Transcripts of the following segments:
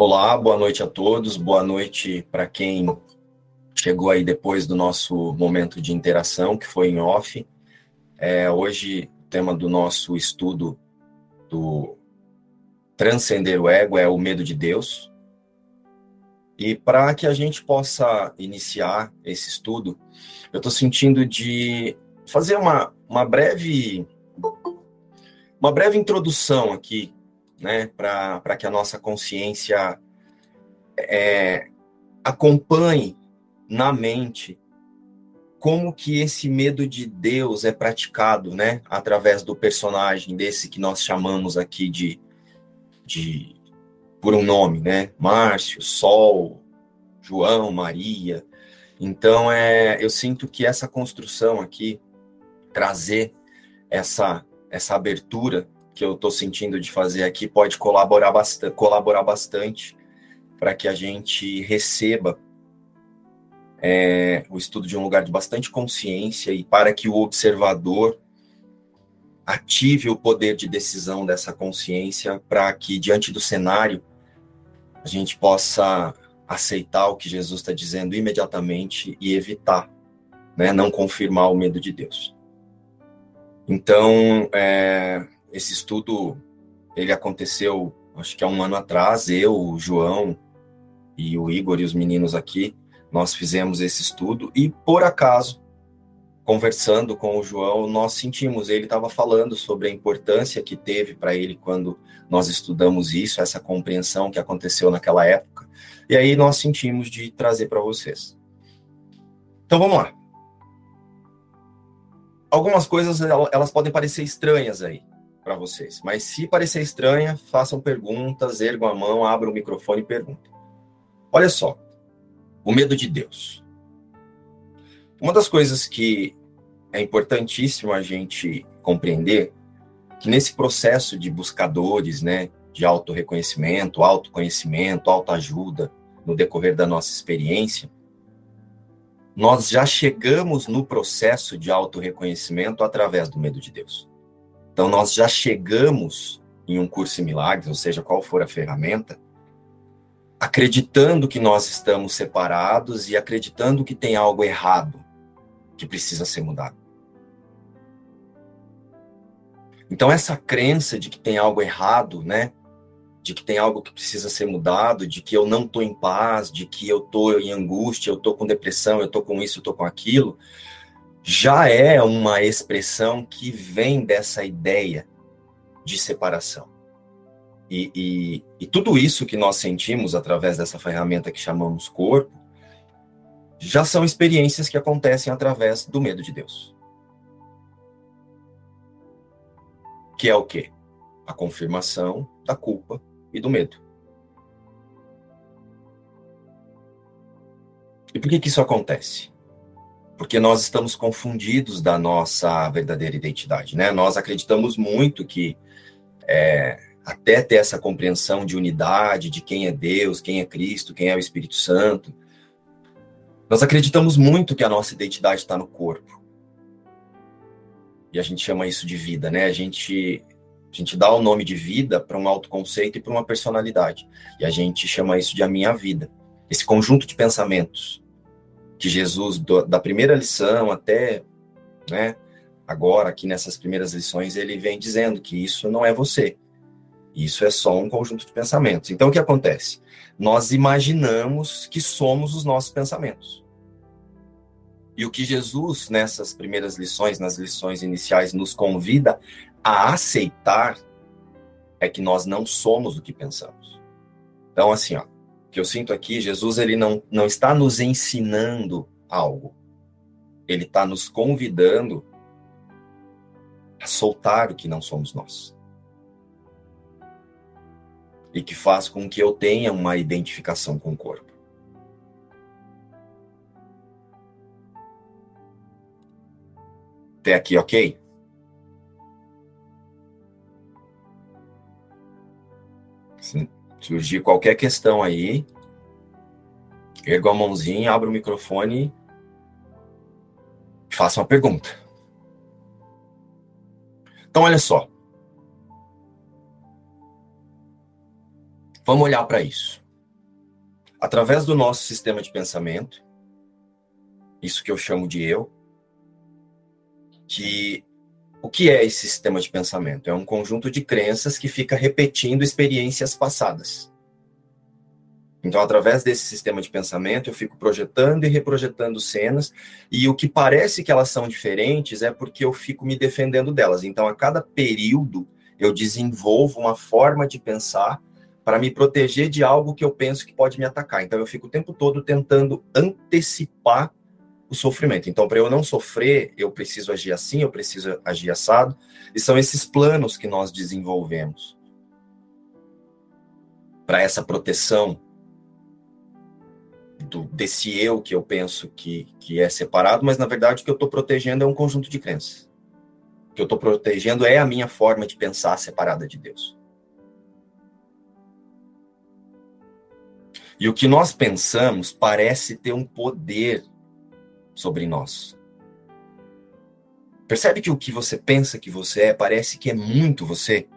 Olá, boa noite a todos, boa noite para quem chegou aí depois do nosso momento de interação, que foi em off. É, hoje, o tema do nosso estudo do Transcender o Ego é o medo de Deus. E para que a gente possa iniciar esse estudo, eu estou sentindo de fazer uma, uma breve uma breve introdução aqui né, para que a nossa consciência é, acompanhe na mente como que esse medo de Deus é praticado, né, através do personagem desse que nós chamamos aqui de, de por um nome, né, Márcio, Sol, João, Maria. Então é, eu sinto que essa construção aqui trazer essa essa abertura que eu estou sentindo de fazer aqui pode colaborar bastante, colaborar bastante para que a gente receba é, o estudo de um lugar de bastante consciência e para que o observador ative o poder de decisão dessa consciência para que, diante do cenário, a gente possa aceitar o que Jesus está dizendo imediatamente e evitar, né, não confirmar o medo de Deus. Então, é, esse estudo ele aconteceu, acho que há um ano atrás. Eu, o João e o Igor e os meninos aqui, nós fizemos esse estudo e por acaso, conversando com o João, nós sentimos ele estava falando sobre a importância que teve para ele quando nós estudamos isso, essa compreensão que aconteceu naquela época. E aí nós sentimos de trazer para vocês. Então vamos lá. Algumas coisas elas podem parecer estranhas aí para vocês. Mas se parecer estranha, façam perguntas, ergam a mão, abram o microfone e perguntem. Olha só, o medo de Deus. Uma das coisas que é importantíssimo a gente compreender que nesse processo de buscadores, né, de autorreconhecimento, autoconhecimento, autoajuda, no decorrer da nossa experiência, nós já chegamos no processo de autorreconhecimento através do medo de Deus. Então, nós já chegamos em um curso em milagres, ou seja, qual for a ferramenta, acreditando que nós estamos separados e acreditando que tem algo errado que precisa ser mudado. Então, essa crença de que tem algo errado, né? De que tem algo que precisa ser mudado, de que eu não estou em paz, de que eu estou em angústia, eu estou com depressão, eu estou com isso, eu estou com aquilo, já é uma expressão que vem dessa ideia de separação. E, e, e, tudo isso que nós sentimos através dessa ferramenta que chamamos corpo, já são experiências que acontecem através do medo de Deus. Que é o quê? A confirmação da culpa e do medo. E por que, que isso acontece? Porque nós estamos confundidos da nossa verdadeira identidade, né? Nós acreditamos muito que é, até ter essa compreensão de unidade, de quem é Deus, quem é Cristo, quem é o Espírito Santo, nós acreditamos muito que a nossa identidade está no corpo. E a gente chama isso de vida, né? A gente, a gente dá o nome de vida para um autoconceito e para uma personalidade. E a gente chama isso de a minha vida. Esse conjunto de pensamentos que Jesus, do, da primeira lição até, né, agora, aqui nessas primeiras lições, ele vem dizendo que isso não é você. Isso é só um conjunto de pensamentos. Então, o que acontece? Nós imaginamos que somos os nossos pensamentos. E o que Jesus, nessas primeiras lições, nas lições iniciais, nos convida a aceitar é que nós não somos o que pensamos. Então, assim, ó, que eu sinto aqui, Jesus ele não, não está nos ensinando algo. Ele está nos convidando a soltar o que não somos nós. E que faz com que eu tenha uma identificação com o corpo. Até aqui, ok? Sim surgir qualquer questão aí, ergo a mãozinha, abra o microfone e faça uma pergunta. Então, olha só. Vamos olhar para isso. através do nosso sistema de pensamento, isso que eu chamo de eu, que o que é esse sistema de pensamento? É um conjunto de crenças que fica repetindo experiências passadas. Então, através desse sistema de pensamento, eu fico projetando e reprojetando cenas, e o que parece que elas são diferentes é porque eu fico me defendendo delas. Então, a cada período, eu desenvolvo uma forma de pensar para me proteger de algo que eu penso que pode me atacar. Então, eu fico o tempo todo tentando antecipar o sofrimento. Então, para eu não sofrer, eu preciso agir assim, eu preciso agir assado. E são esses planos que nós desenvolvemos para essa proteção do, desse eu que eu penso que, que é separado, mas na verdade o que eu estou protegendo é um conjunto de crenças. O que eu estou protegendo é a minha forma de pensar separada de Deus. E o que nós pensamos parece ter um poder sobre nós. Percebe que o que você pensa que você é parece que é muito você?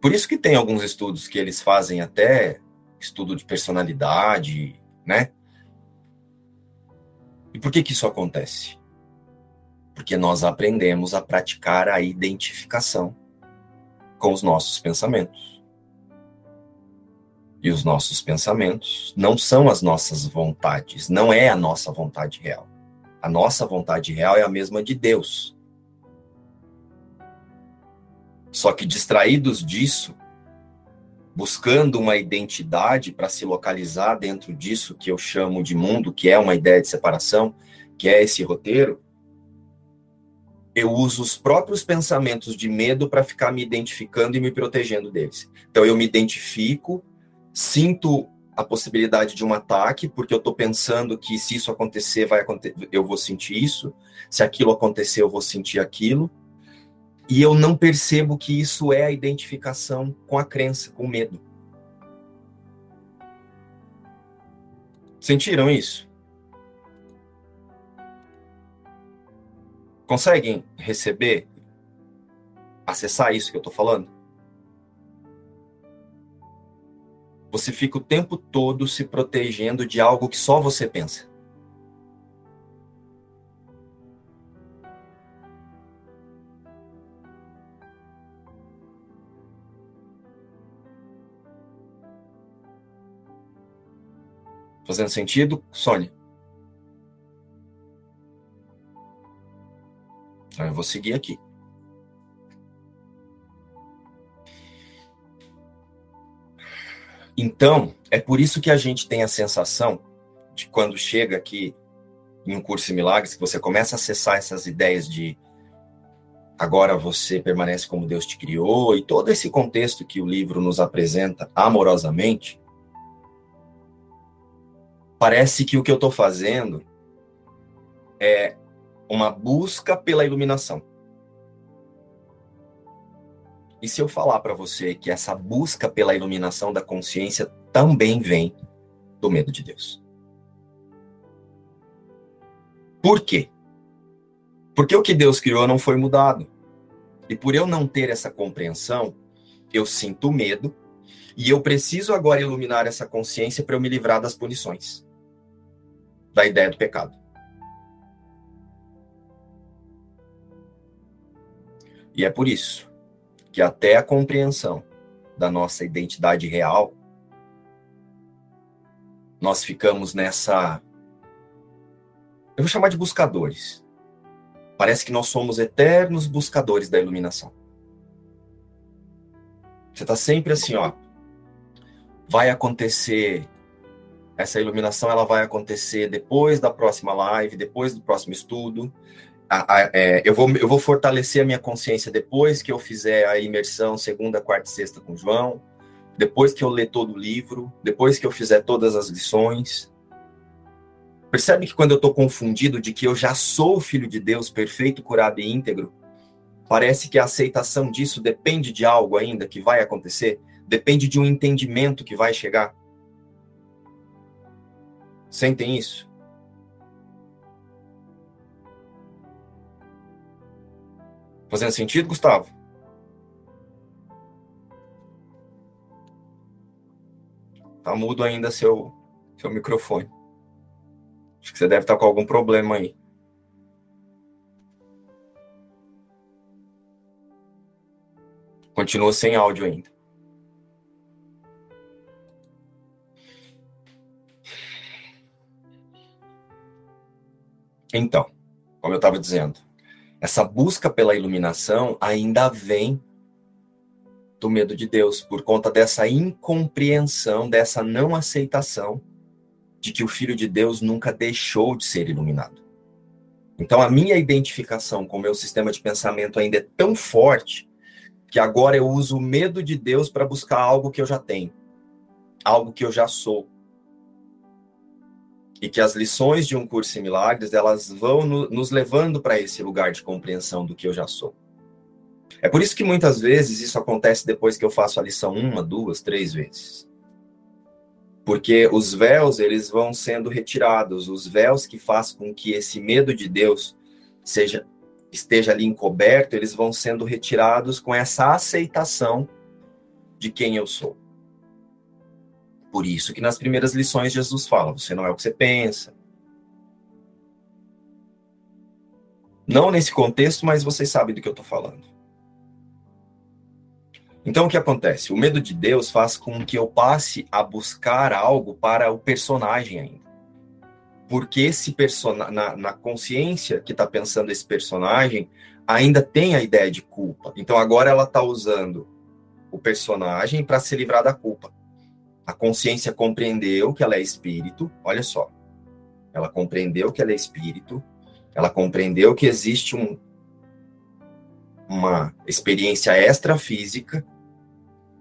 Por isso que tem alguns estudos que eles fazem até estudo de personalidade, né? E por que que isso acontece? Porque nós aprendemos a praticar a identificação com os nossos pensamentos. E os nossos pensamentos não são as nossas vontades, não é a nossa vontade real. A nossa vontade real é a mesma de Deus. Só que distraídos disso, buscando uma identidade para se localizar dentro disso que eu chamo de mundo, que é uma ideia de separação, que é esse roteiro, eu uso os próprios pensamentos de medo para ficar me identificando e me protegendo deles. Então eu me identifico, sinto a possibilidade de um ataque, porque eu estou pensando que se isso acontecer, vai acontecer, eu vou sentir isso, se aquilo acontecer, eu vou sentir aquilo, e eu não percebo que isso é a identificação com a crença, com o medo. Sentiram isso? Conseguem receber, acessar isso que eu estou falando? Você fica o tempo todo se protegendo de algo que só você pensa. Fazendo sentido, Sônia? Então eu vou seguir aqui. Então, é por isso que a gente tem a sensação de quando chega aqui em um curso de milagres, que você começa a acessar essas ideias de agora você permanece como Deus te criou e todo esse contexto que o livro nos apresenta amorosamente, parece que o que eu estou fazendo é uma busca pela iluminação. E se eu falar para você que essa busca pela iluminação da consciência também vem do medo de Deus? Por quê? Porque o que Deus criou não foi mudado. E por eu não ter essa compreensão, eu sinto medo e eu preciso agora iluminar essa consciência para eu me livrar das punições da ideia do pecado. E é por isso que até a compreensão da nossa identidade real, nós ficamos nessa. Eu vou chamar de buscadores. Parece que nós somos eternos buscadores da iluminação. Você está sempre assim, ó. Vai acontecer essa iluminação ela vai acontecer depois da próxima live, depois do próximo estudo. A, a, é, eu, vou, eu vou fortalecer a minha consciência depois que eu fizer a imersão segunda, quarta e sexta com João, depois que eu ler todo o livro, depois que eu fizer todas as lições. Percebe que quando eu estou confundido de que eu já sou filho de Deus, perfeito, curado e íntegro, parece que a aceitação disso depende de algo ainda que vai acontecer, depende de um entendimento que vai chegar. Sentem isso? Fazendo sentido, Gustavo? Tá mudo ainda seu, seu microfone. Acho que você deve estar com algum problema aí. Continua sem áudio ainda. Então, como eu estava dizendo, essa busca pela iluminação ainda vem do medo de Deus, por conta dessa incompreensão, dessa não aceitação de que o Filho de Deus nunca deixou de ser iluminado. Então, a minha identificação com o meu sistema de pensamento ainda é tão forte que agora eu uso o medo de Deus para buscar algo que eu já tenho, algo que eu já sou. E que as lições de um curso em milagres, elas vão no, nos levando para esse lugar de compreensão do que eu já sou. É por isso que muitas vezes isso acontece depois que eu faço a lição uma, duas, três vezes. Porque os véus, eles vão sendo retirados, os véus que fazem com que esse medo de Deus seja esteja ali encoberto, eles vão sendo retirados com essa aceitação de quem eu sou. Por isso que nas primeiras lições Jesus fala: você não é o que você pensa. Não nesse contexto, mas vocês sabem do que eu estou falando. Então o que acontece? O medo de Deus faz com que eu passe a buscar algo para o personagem ainda. Porque esse personagem, na, na, consciência que está pensando esse personagem, ainda tem a ideia de culpa. Então agora ela está usando o personagem para se livrar da culpa. A consciência compreendeu que ela é espírito, olha só. Ela compreendeu que ela é espírito, ela compreendeu que existe um, uma experiência extrafísica,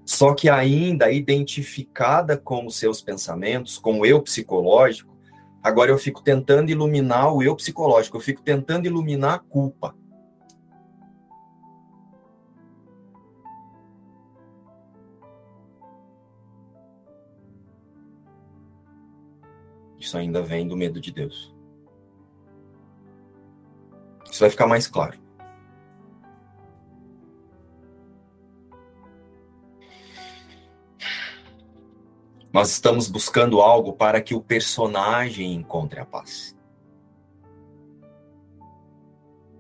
só que ainda identificada com os seus pensamentos, com o eu psicológico, agora eu fico tentando iluminar o eu psicológico, eu fico tentando iluminar a culpa. Isso ainda vem do medo de Deus. Isso vai ficar mais claro. Nós estamos buscando algo para que o personagem encontre a paz.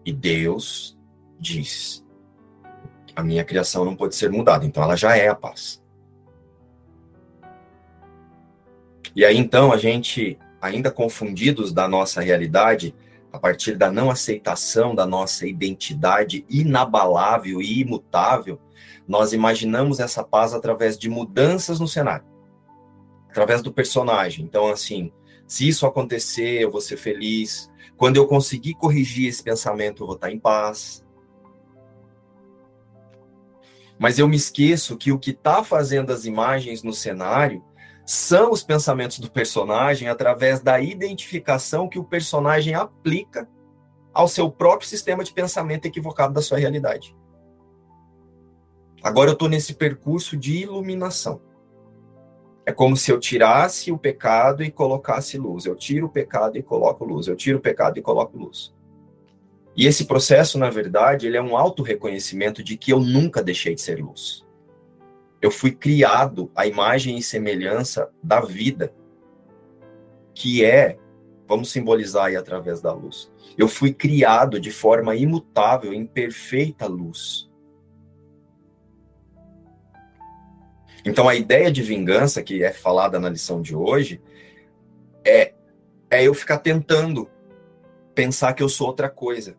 E Deus diz: a minha criação não pode ser mudada, então ela já é a paz. E aí então a gente, ainda confundidos da nossa realidade, a partir da não aceitação da nossa identidade inabalável e imutável, nós imaginamos essa paz através de mudanças no cenário através do personagem. Então, assim, se isso acontecer, eu vou ser feliz. Quando eu conseguir corrigir esse pensamento, eu vou estar em paz. Mas eu me esqueço que o que está fazendo as imagens no cenário são os pensamentos do personagem através da identificação que o personagem aplica ao seu próprio sistema de pensamento equivocado da sua realidade. Agora eu estou nesse percurso de iluminação. É como se eu tirasse o pecado e colocasse luz. Eu tiro o pecado e coloco luz. Eu tiro o pecado e coloco luz. E esse processo, na verdade, ele é um auto-reconhecimento de que eu nunca deixei de ser luz. Eu fui criado à imagem e semelhança da vida, que é, vamos simbolizar aí através da luz. Eu fui criado de forma imutável, em perfeita luz. Então, a ideia de vingança que é falada na lição de hoje é, é eu ficar tentando pensar que eu sou outra coisa.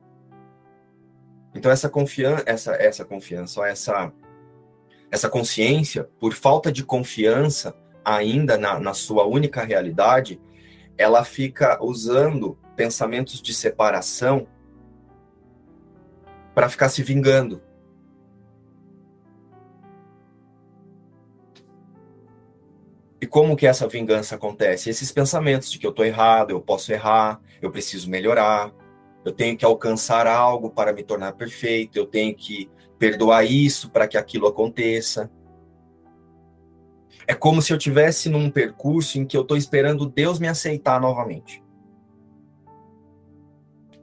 Então, essa confiança, essa, essa confiança, essa, essa consciência, por falta de confiança ainda na, na sua única realidade, ela fica usando pensamentos de separação para ficar se vingando. E como que essa vingança acontece? Esses pensamentos de que eu estou errado, eu posso errar, eu preciso melhorar, eu tenho que alcançar algo para me tornar perfeito, eu tenho que perdoar isso para que aquilo aconteça. É como se eu tivesse num percurso em que eu estou esperando Deus me aceitar novamente.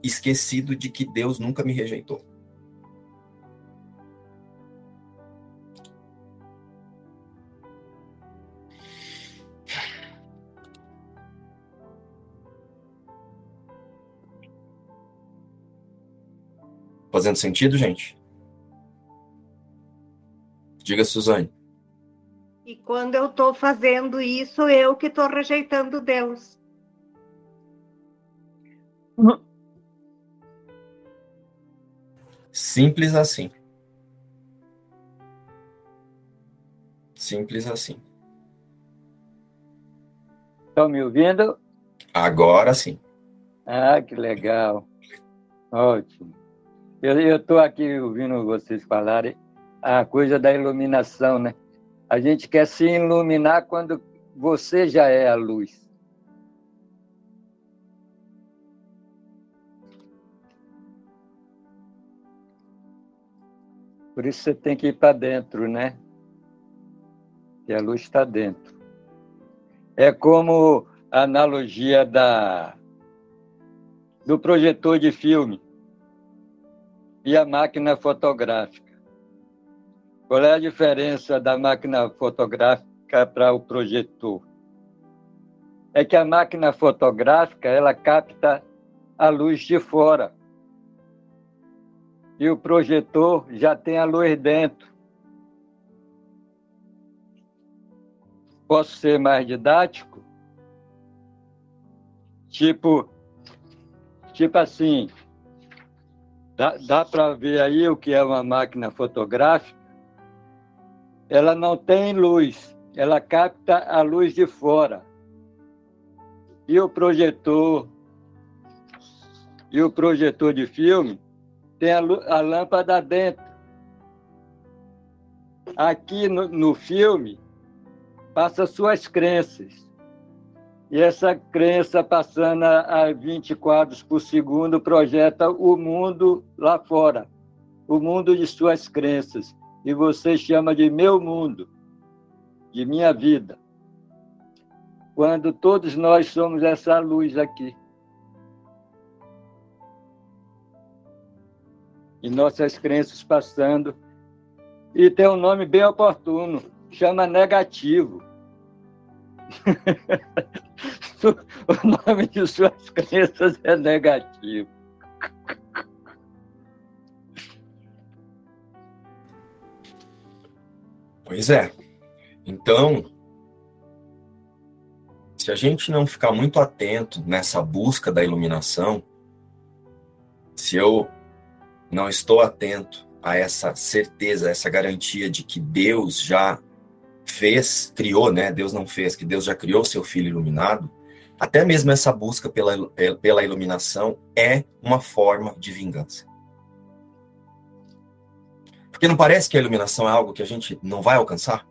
Esquecido de que Deus nunca me rejeitou. Fazendo sentido, gente? Diga, Suzane. E quando eu estou fazendo isso, eu que estou rejeitando Deus. Simples assim. Simples assim. Estão me ouvindo? Agora sim. Ah, que legal. Ótimo. Eu estou aqui ouvindo vocês falarem a coisa da iluminação, né? A gente quer se iluminar quando você já é a luz. Por isso você tem que ir para dentro, né? E a luz está dentro. É como a analogia da, do projetor de filme e a máquina fotográfica. Qual é a diferença da máquina fotográfica para o projetor? É que a máquina fotográfica ela capta a luz de fora e o projetor já tem a luz dentro. Posso ser mais didático? Tipo, tipo assim, dá, dá para ver aí o que é uma máquina fotográfica? Ela não tem luz, ela capta a luz de fora. E o projetor, e o projetor de filme tem a, a lâmpada dentro. Aqui no, no filme, passa suas crenças. E essa crença, passando a 20 quadros por segundo, projeta o mundo lá fora, o mundo de suas crenças. E você chama de meu mundo, de minha vida. Quando todos nós somos essa luz aqui. e nossas crenças passando. E tem um nome bem oportuno, chama negativo. o nome de suas crenças é negativo. Pois é. Então, se a gente não ficar muito atento nessa busca da iluminação, se eu não estou atento a essa certeza, a essa garantia de que Deus já fez, criou, né? Deus não fez, que Deus já criou seu filho iluminado, até mesmo essa busca pela, pela iluminação é uma forma de vingança. Porque não parece que a iluminação é algo que a gente não vai alcançar?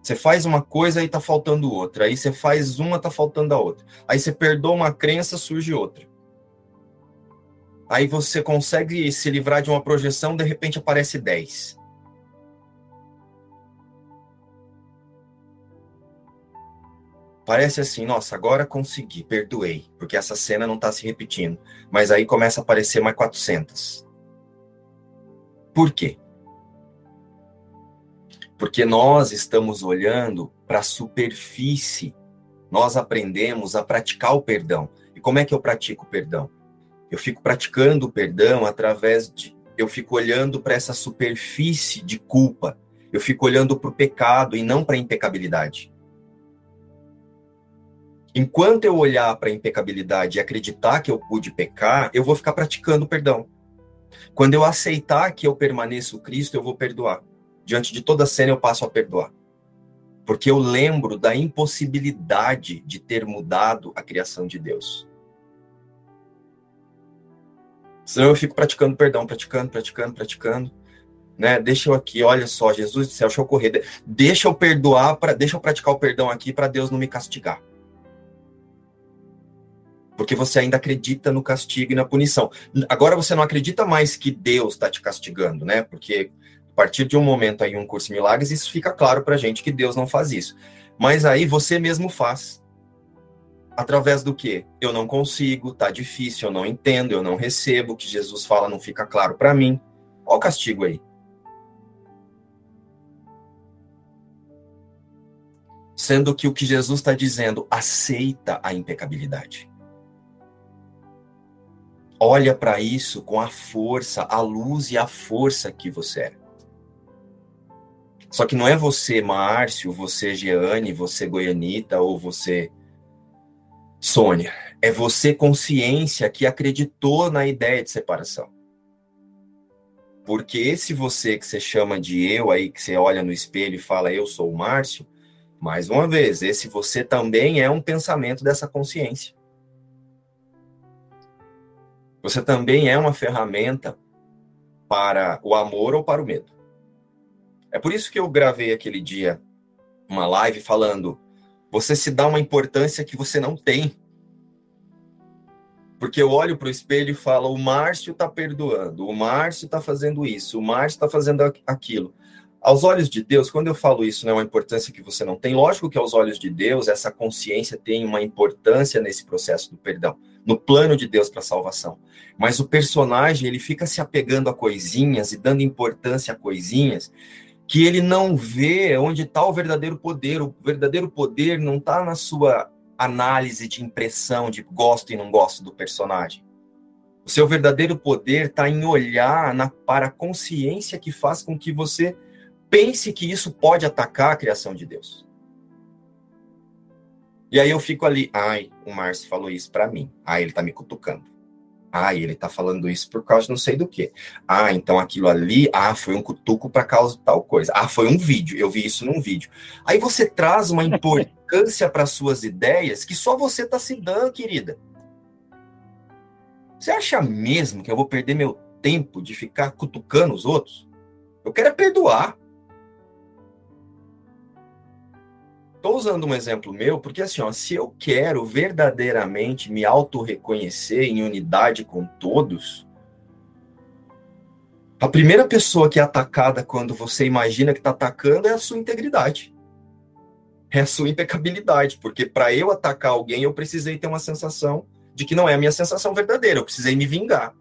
Você faz uma coisa e está faltando outra. Aí você faz uma, está faltando a outra. Aí você perdoa uma crença, surge outra. Aí você consegue se livrar de uma projeção, de repente aparece 10. Parece assim, nossa, agora consegui, perdoei, porque essa cena não está se repetindo. Mas aí começa a aparecer mais 400. Por quê? Porque nós estamos olhando para a superfície. Nós aprendemos a praticar o perdão. E como é que eu pratico o perdão? Eu fico praticando o perdão através de. Eu fico olhando para essa superfície de culpa. Eu fico olhando para o pecado e não para a impecabilidade. Enquanto eu olhar para a impecabilidade e acreditar que eu pude pecar, eu vou ficar praticando o perdão. Quando eu aceitar que eu permaneço Cristo, eu vou perdoar. Diante de toda cena, eu passo a perdoar. Porque eu lembro da impossibilidade de ter mudado a criação de Deus. Senão eu fico praticando perdão, praticando, praticando, praticando. Né? Deixa eu aqui, olha só, Jesus do céu, deixa eu correr. Deixa eu perdoar, para, deixa eu praticar o perdão aqui para Deus não me castigar. Porque você ainda acredita no castigo e na punição. Agora você não acredita mais que Deus está te castigando, né? Porque partir de um momento aí, um curso de milagres, isso fica claro para gente que Deus não faz isso. Mas aí você mesmo faz. Através do que? Eu não consigo, tá difícil, eu não entendo, eu não recebo, o que Jesus fala não fica claro para mim. Olha o castigo aí. Sendo que o que Jesus está dizendo, aceita a impecabilidade. olha para isso com a força, a luz e a força que você é. Só que não é você, Márcio, você, Jeane, você, Goianita, ou você, Sônia. É você, consciência, que acreditou na ideia de separação. Porque esse você que você chama de eu aí, que você olha no espelho e fala eu sou o Márcio, mais uma vez, esse você também é um pensamento dessa consciência. Você também é uma ferramenta para o amor ou para o medo. É por isso que eu gravei aquele dia uma live falando: você se dá uma importância que você não tem. Porque eu olho para o espelho e falo: o Márcio está perdoando, o Márcio está fazendo isso, o Márcio está fazendo aquilo. Aos olhos de Deus, quando eu falo isso, não é uma importância que você não tem. Lógico que aos olhos de Deus, essa consciência tem uma importância nesse processo do perdão, no plano de Deus para a salvação. Mas o personagem, ele fica se apegando a coisinhas e dando importância a coisinhas que ele não vê onde está o verdadeiro poder. O verdadeiro poder não está na sua análise de impressão de gosto e não gosto do personagem. O seu verdadeiro poder está em olhar na, para a consciência que faz com que você pense que isso pode atacar a criação de Deus. E aí eu fico ali, ai, o Márcio falou isso para mim. Ai, ele está me cutucando. Ah, ele tá falando isso por causa de não sei do que. Ah, então aquilo ali, ah, foi um cutuco para causa de tal coisa. Ah, foi um vídeo, eu vi isso num vídeo. Aí você traz uma importância para suas ideias que só você tá se dando, querida. Você acha mesmo que eu vou perder meu tempo de ficar cutucando os outros? Eu quero é perdoar. Estou usando um exemplo meu porque, assim, ó, se eu quero verdadeiramente me auto-reconhecer em unidade com todos, a primeira pessoa que é atacada quando você imagina que está atacando é a sua integridade. É a sua impecabilidade. Porque para eu atacar alguém, eu precisei ter uma sensação de que não é a minha sensação verdadeira. Eu precisei me vingar.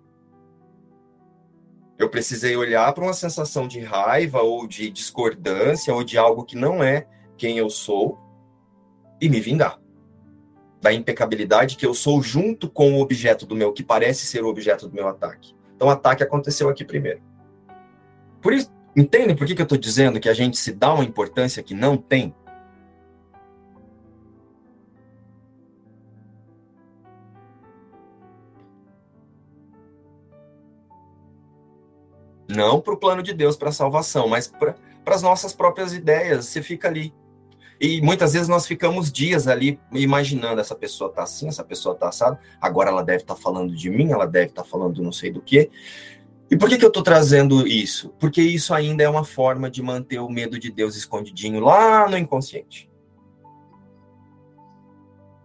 Eu precisei olhar para uma sensação de raiva ou de discordância ou de algo que não é quem eu sou e me vingar da impecabilidade que eu sou junto com o objeto do meu, que parece ser o objeto do meu ataque. Então, o ataque aconteceu aqui primeiro. Por isso, entende por que, que eu estou dizendo que a gente se dá uma importância que não tem? Não para o plano de Deus, para a salvação, mas para as nossas próprias ideias. Você fica ali e muitas vezes nós ficamos dias ali imaginando essa pessoa tá assim, essa pessoa tá assada, agora ela deve estar tá falando de mim, ela deve estar tá falando não sei do que. E por que, que eu estou trazendo isso? Porque isso ainda é uma forma de manter o medo de Deus escondidinho lá no inconsciente.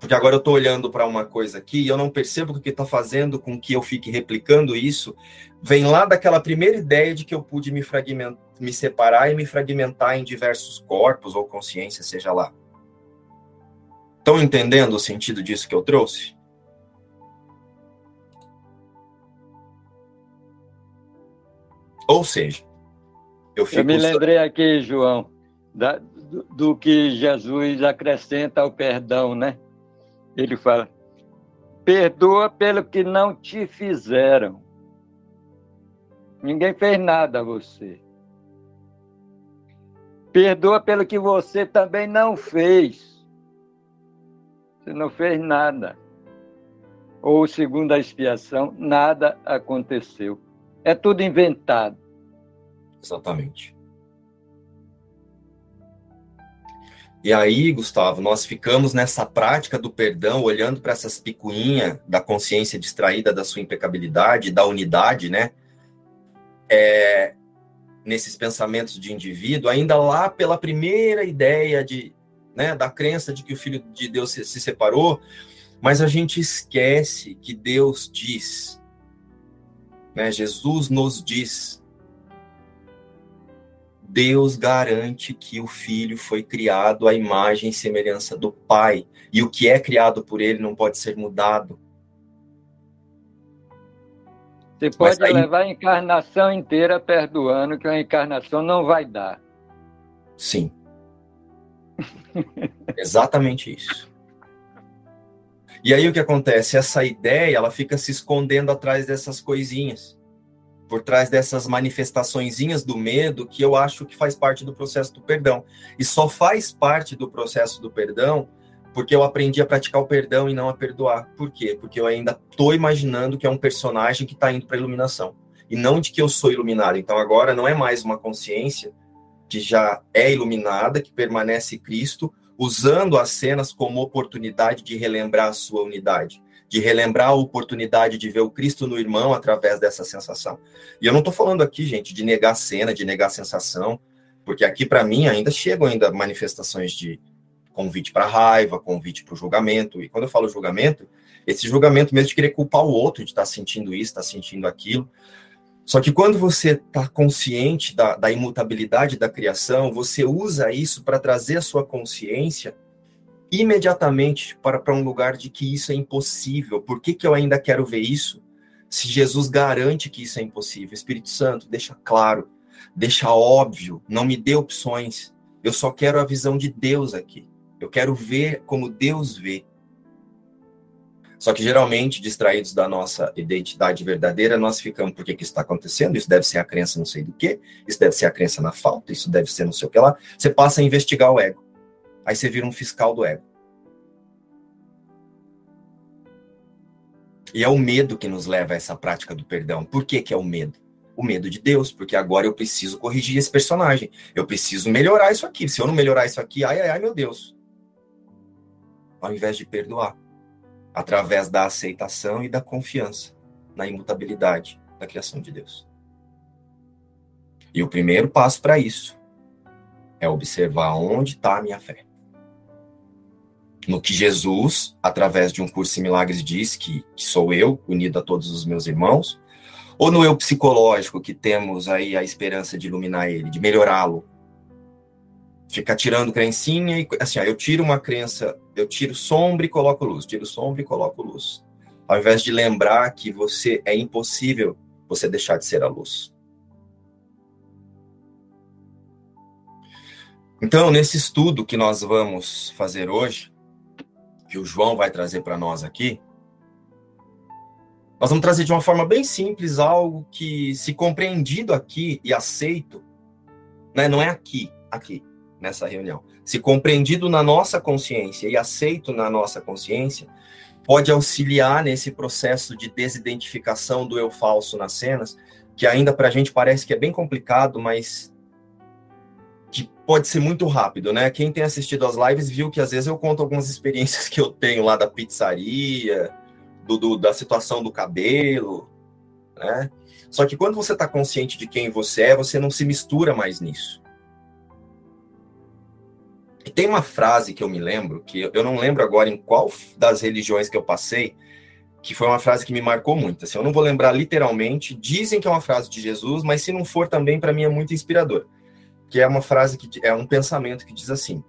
Porque agora eu estou olhando para uma coisa aqui e eu não percebo o que está fazendo com que eu fique replicando isso. Vem lá daquela primeira ideia de que eu pude me, fragmentar, me separar e me fragmentar em diversos corpos ou consciência, seja lá. Estão entendendo o sentido disso que eu trouxe? Ou seja, eu, fico... eu me lembrei aqui, João, da, do, do que Jesus acrescenta ao perdão, né? Ele fala: perdoa pelo que não te fizeram. Ninguém fez nada a você. Perdoa pelo que você também não fez. Você não fez nada. Ou, segundo a expiação, nada aconteceu. É tudo inventado. Exatamente. E aí, Gustavo, nós ficamos nessa prática do perdão, olhando para essas picuinhas da consciência distraída da sua impecabilidade, da unidade, né? É, nesses pensamentos de indivíduo, ainda lá pela primeira ideia de, né, da crença de que o Filho de Deus se, se separou, mas a gente esquece que Deus diz, né, Jesus nos diz Deus garante que o filho foi criado à imagem e semelhança do Pai, e o que é criado por ele não pode ser mudado. Você pode aí... levar a encarnação inteira perdoando, que a encarnação não vai dar. Sim. Exatamente isso. E aí o que acontece? Essa ideia, ela fica se escondendo atrás dessas coisinhas, por trás dessas manifestaçõezinhas do medo que eu acho que faz parte do processo do perdão. E só faz parte do processo do perdão porque eu aprendi a praticar o perdão e não a perdoar. Por quê? Porque eu ainda estou imaginando que é um personagem que está indo para a iluminação e não de que eu sou iluminado. Então agora não é mais uma consciência que já é iluminada, que permanece Cristo, usando as cenas como oportunidade de relembrar a sua unidade, de relembrar a oportunidade de ver o Cristo no irmão através dessa sensação. E eu não estou falando aqui, gente, de negar cena, de negar sensação, porque aqui para mim ainda chegam ainda manifestações de convite para raiva, convite para o julgamento. E quando eu falo julgamento, esse julgamento mesmo de querer culpar o outro, de estar tá sentindo isso, estar tá sentindo aquilo. Só que quando você está consciente da, da, imutabilidade da criação, você usa isso para trazer a sua consciência imediatamente para, para um lugar de que isso é impossível. Por que, que eu ainda quero ver isso? Se Jesus garante que isso é impossível. Espírito Santo, deixa claro, deixa óbvio, não me dê opções. Eu só quero a visão de Deus aqui. Eu quero ver como Deus vê. Só que geralmente, distraídos da nossa identidade verdadeira, nós ficamos, por que, que isso está acontecendo? Isso deve ser a crença não sei do que, isso deve ser a crença na falta, isso deve ser não sei o que lá. Você passa a investigar o ego. Aí você vira um fiscal do ego. E é o medo que nos leva a essa prática do perdão. Por que, que é o medo? O medo de Deus, porque agora eu preciso corrigir esse personagem. Eu preciso melhorar isso aqui. Se eu não melhorar isso aqui, ai, ai, ai, meu Deus. Ao invés de perdoar através da aceitação e da confiança na imutabilidade da criação de Deus. E o primeiro passo para isso é observar onde está a minha fé. No que Jesus, através de um curso em milagres, diz que, que sou eu, unido a todos os meus irmãos, ou no eu psicológico, que temos aí a esperança de iluminar ele, de melhorá-lo, ficar tirando crencinha e assim, ó, eu tiro uma crença, eu tiro sombra e coloco luz, tiro sombra e coloco luz. Ao invés de lembrar que você é impossível você deixar de ser a luz. Então, nesse estudo que nós vamos fazer hoje, que o João vai trazer para nós aqui, nós vamos trazer de uma forma bem simples algo que, se compreendido aqui e aceito, né, não é aqui, aqui, nessa reunião, se compreendido na nossa consciência e aceito na nossa consciência, pode auxiliar nesse processo de desidentificação do eu falso nas cenas, que ainda para a gente parece que é bem complicado, mas pode ser muito rápido, né? Quem tem assistido às lives viu que às vezes eu conto algumas experiências que eu tenho lá da pizzaria, do, do da situação do cabelo, né? Só que quando você está consciente de quem você é, você não se mistura mais nisso. E tem uma frase que eu me lembro, que eu não lembro agora em qual das religiões que eu passei, que foi uma frase que me marcou muito. Assim, eu não vou lembrar literalmente, dizem que é uma frase de Jesus, mas se não for também, para mim é muito inspirador. Que é uma frase que é um pensamento que diz assim: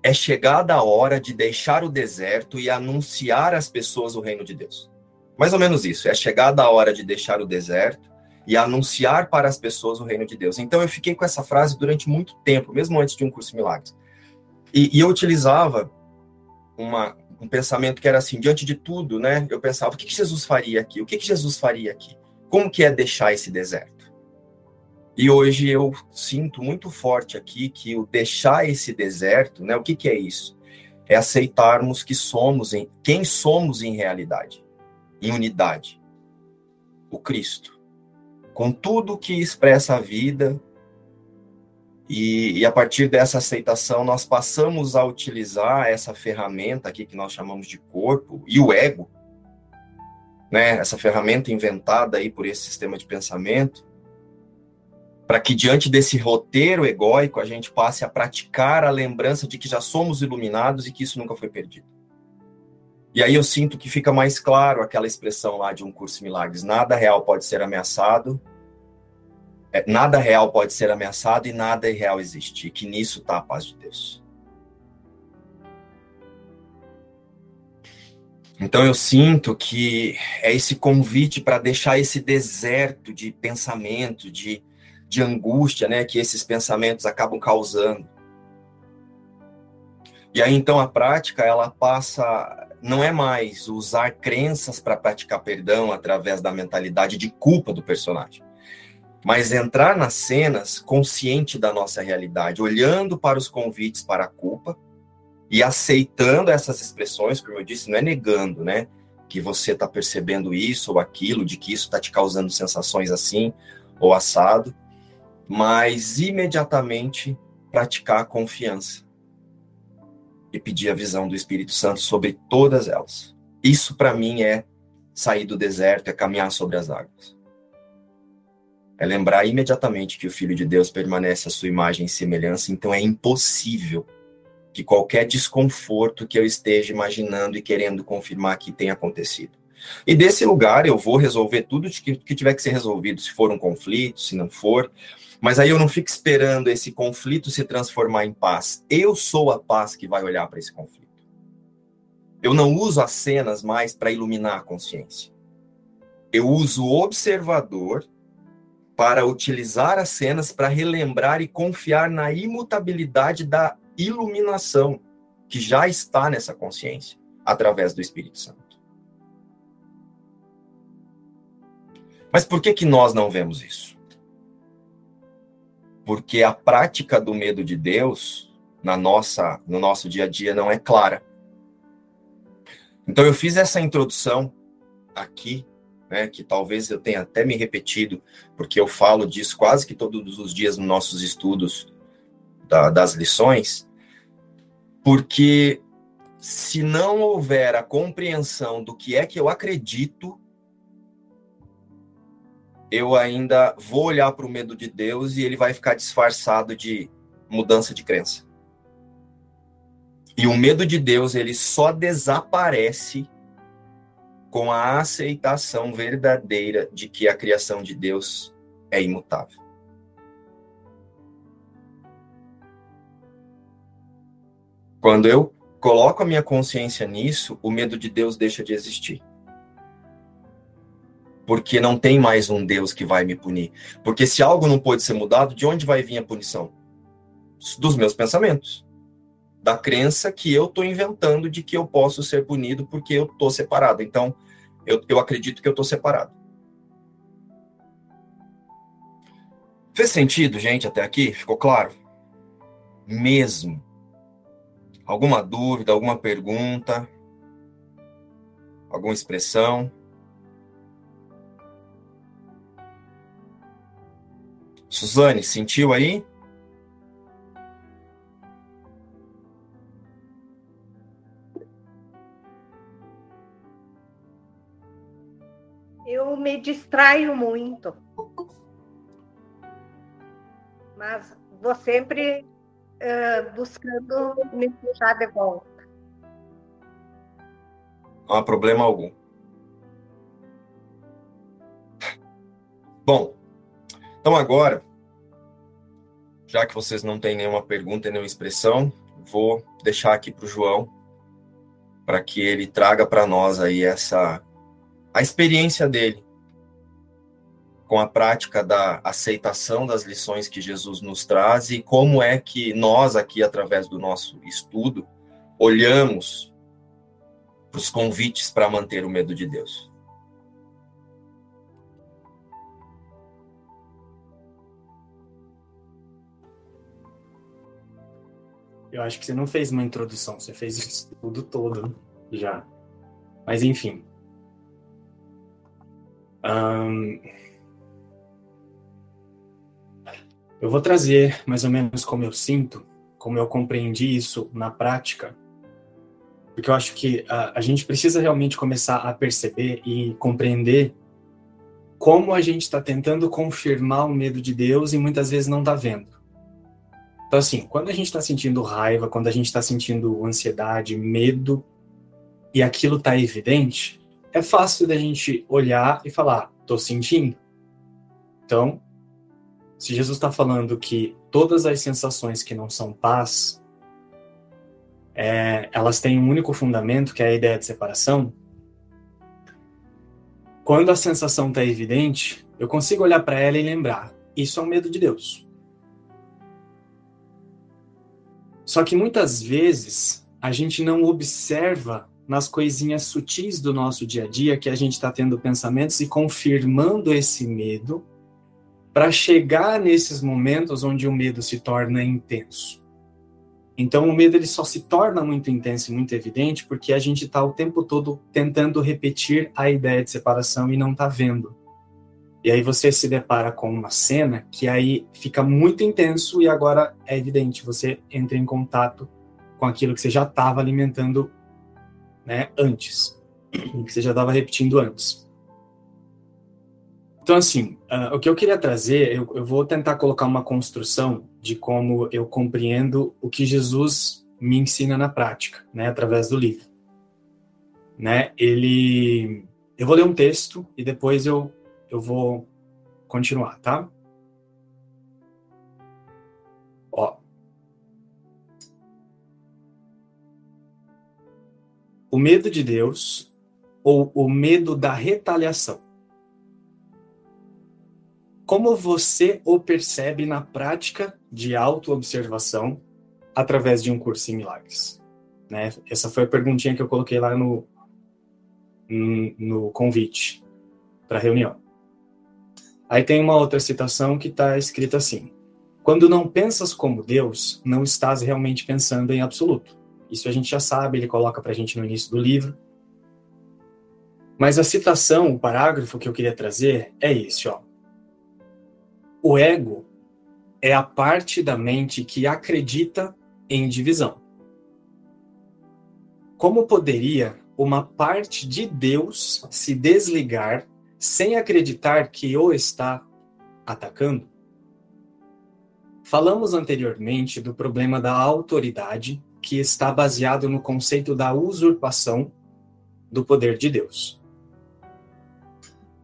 É chegada a hora de deixar o deserto e anunciar às pessoas o reino de Deus. Mais ou menos isso. É chegada a hora de deixar o deserto e anunciar para as pessoas o reino de Deus. Então eu fiquei com essa frase durante muito tempo, mesmo antes de um curso de milagres. E, e eu utilizava uma, um pensamento que era assim, diante de tudo, né? Eu pensava, o que, que Jesus faria aqui? O que, que Jesus faria aqui? Como que é deixar esse deserto? E hoje eu sinto muito forte aqui que o deixar esse deserto, né? O que, que é isso? É aceitarmos que somos em quem somos em realidade, em unidade, o Cristo com tudo que expressa a vida, e, e, a partir dessa aceitação, nós passamos a utilizar essa ferramenta aqui que nós chamamos de corpo e o ego, né? Essa ferramenta inventada aí por esse sistema de pensamento, para que diante desse roteiro egóico a gente passe a praticar a lembrança de que já somos iluminados e que isso nunca foi perdido. E aí eu sinto que fica mais claro aquela expressão lá de um curso de milagres: nada real pode ser ameaçado, é, nada real pode ser ameaçado e nada real existe. Que nisso está a paz de Deus. Então eu sinto que é esse convite para deixar esse deserto de pensamento, de, de angústia, né, que esses pensamentos acabam causando E aí então a prática ela passa não é mais usar crenças para praticar perdão através da mentalidade de culpa do personagem, mas entrar nas cenas consciente da nossa realidade, olhando para os convites para a culpa e aceitando essas expressões, como eu disse, não é negando, né? Que você está percebendo isso ou aquilo, de que isso está te causando sensações assim ou assado, mas imediatamente praticar a confiança e pedir a visão do Espírito Santo sobre todas elas. Isso para mim é sair do deserto, é caminhar sobre as águas. É lembrar imediatamente que o Filho de Deus permanece à sua imagem e semelhança, então é impossível que qualquer desconforto que eu esteja imaginando e querendo confirmar que tenha acontecido. E desse lugar eu vou resolver tudo que, que tiver que ser resolvido, se for um conflito, se não for, mas aí eu não fico esperando esse conflito se transformar em paz. Eu sou a paz que vai olhar para esse conflito. Eu não uso as cenas mais para iluminar a consciência. Eu uso o observador para utilizar as cenas para relembrar e confiar na imutabilidade da iluminação que já está nessa consciência através do Espírito Santo. Mas por que que nós não vemos isso? Porque a prática do medo de Deus na nossa no nosso dia a dia não é clara. Então eu fiz essa introdução aqui, né, que talvez eu tenha até me repetido, porque eu falo disso quase que todos os dias nos nossos estudos da, das lições, porque se não houver a compreensão do que é que eu acredito, eu ainda vou olhar para o medo de Deus e ele vai ficar disfarçado de mudança de crença. E o medo de Deus, ele só desaparece com a aceitação verdadeira de que a criação de Deus é imutável. Quando eu coloco a minha consciência nisso, o medo de Deus deixa de existir porque não tem mais um Deus que vai me punir. Porque se algo não pode ser mudado, de onde vai vir a punição? Dos meus pensamentos. Da crença que eu estou inventando de que eu posso ser punido porque eu estou separado. Então, eu, eu acredito que eu estou separado. Fez sentido, gente, até aqui? Ficou claro? Mesmo. Alguma dúvida, alguma pergunta? Alguma expressão? Suzane, sentiu aí? Eu me distraio muito. Mas vou sempre uh, buscando me puxar de volta. Não há problema algum. Bom, então agora já que vocês não têm nenhuma pergunta e nenhuma expressão, vou deixar aqui para o João, para que ele traga para nós aí essa a experiência dele com a prática da aceitação das lições que Jesus nos traz e como é que nós aqui através do nosso estudo olhamos para os convites para manter o medo de Deus. Eu acho que você não fez uma introdução, você fez o estudo todo já. Mas enfim. Um, eu vou trazer mais ou menos como eu sinto, como eu compreendi isso na prática, porque eu acho que a, a gente precisa realmente começar a perceber e compreender como a gente está tentando confirmar o medo de Deus e muitas vezes não está vendo. Então, assim, quando a gente está sentindo raiva, quando a gente está sentindo ansiedade, medo, e aquilo está evidente, é fácil da gente olhar e falar, estou sentindo. Então, se Jesus está falando que todas as sensações que não são paz, é, elas têm um único fundamento, que é a ideia de separação, quando a sensação está evidente, eu consigo olhar para ela e lembrar: isso é o medo de Deus. Só que muitas vezes a gente não observa nas coisinhas sutis do nosso dia a dia que a gente está tendo pensamentos e confirmando esse medo para chegar nesses momentos onde o medo se torna intenso. Então, o medo ele só se torna muito intenso e muito evidente porque a gente está o tempo todo tentando repetir a ideia de separação e não está vendo. E aí você se depara com uma cena que aí fica muito intenso e agora é evidente, você entra em contato com aquilo que você já estava alimentando né, antes, que você já estava repetindo antes. Então, assim, uh, o que eu queria trazer, eu, eu vou tentar colocar uma construção de como eu compreendo o que Jesus me ensina na prática, né, através do livro. Né, ele, eu vou ler um texto e depois eu, eu vou continuar, tá? Ó. O medo de Deus ou o medo da retaliação como você o percebe na prática de autoobservação através de um curso em milagres? Né? Essa foi a perguntinha que eu coloquei lá no, no convite para a reunião. Aí tem uma outra citação que está escrita assim: Quando não pensas como Deus, não estás realmente pensando em absoluto. Isso a gente já sabe, ele coloca para a gente no início do livro. Mas a citação, o parágrafo que eu queria trazer é esse, ó. O ego é a parte da mente que acredita em divisão. Como poderia uma parte de Deus se desligar sem acreditar que o está atacando? Falamos anteriormente do problema da autoridade, que está baseado no conceito da usurpação do poder de Deus.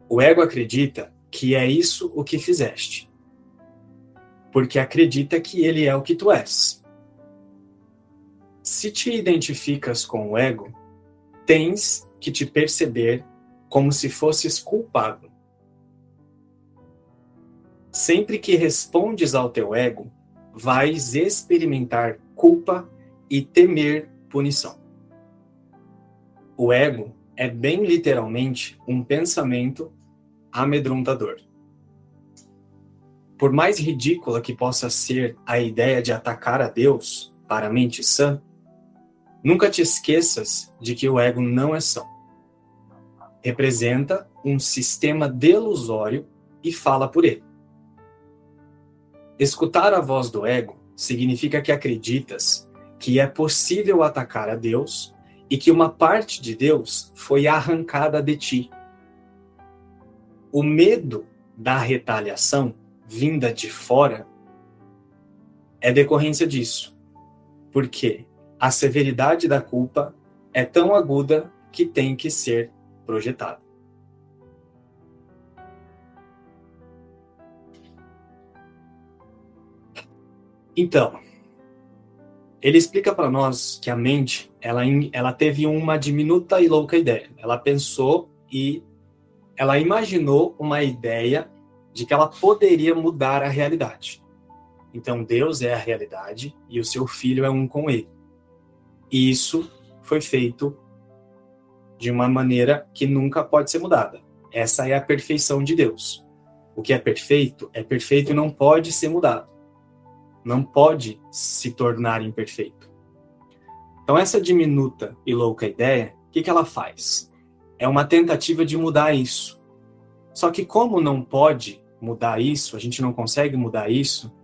O ego acredita que é isso o que fizeste porque acredita que ele é o que tu és. Se te identificas com o ego, tens que te perceber como se fosses culpado. Sempre que respondes ao teu ego, vais experimentar culpa e temer punição. O ego é bem literalmente um pensamento amedrontador. Por mais ridícula que possa ser a ideia de atacar a Deus para a mente sã, nunca te esqueças de que o ego não é são. Representa um sistema delusório e fala por ele. Escutar a voz do ego significa que acreditas que é possível atacar a Deus e que uma parte de Deus foi arrancada de ti. O medo da retaliação vinda de fora é decorrência disso. Porque a severidade da culpa é tão aguda que tem que ser projetada. Então, ele explica para nós que a mente, ela, ela teve uma diminuta e louca ideia. Ela pensou e ela imaginou uma ideia de que ela poderia mudar a realidade. Então Deus é a realidade e o seu filho é um com ele. E isso foi feito de uma maneira que nunca pode ser mudada. Essa é a perfeição de Deus. O que é perfeito é perfeito e não pode ser mudado. Não pode se tornar imperfeito. Então, essa diminuta e louca ideia, o que, que ela faz? É uma tentativa de mudar isso. Só que, como não pode mudar isso, a gente não consegue mudar isso,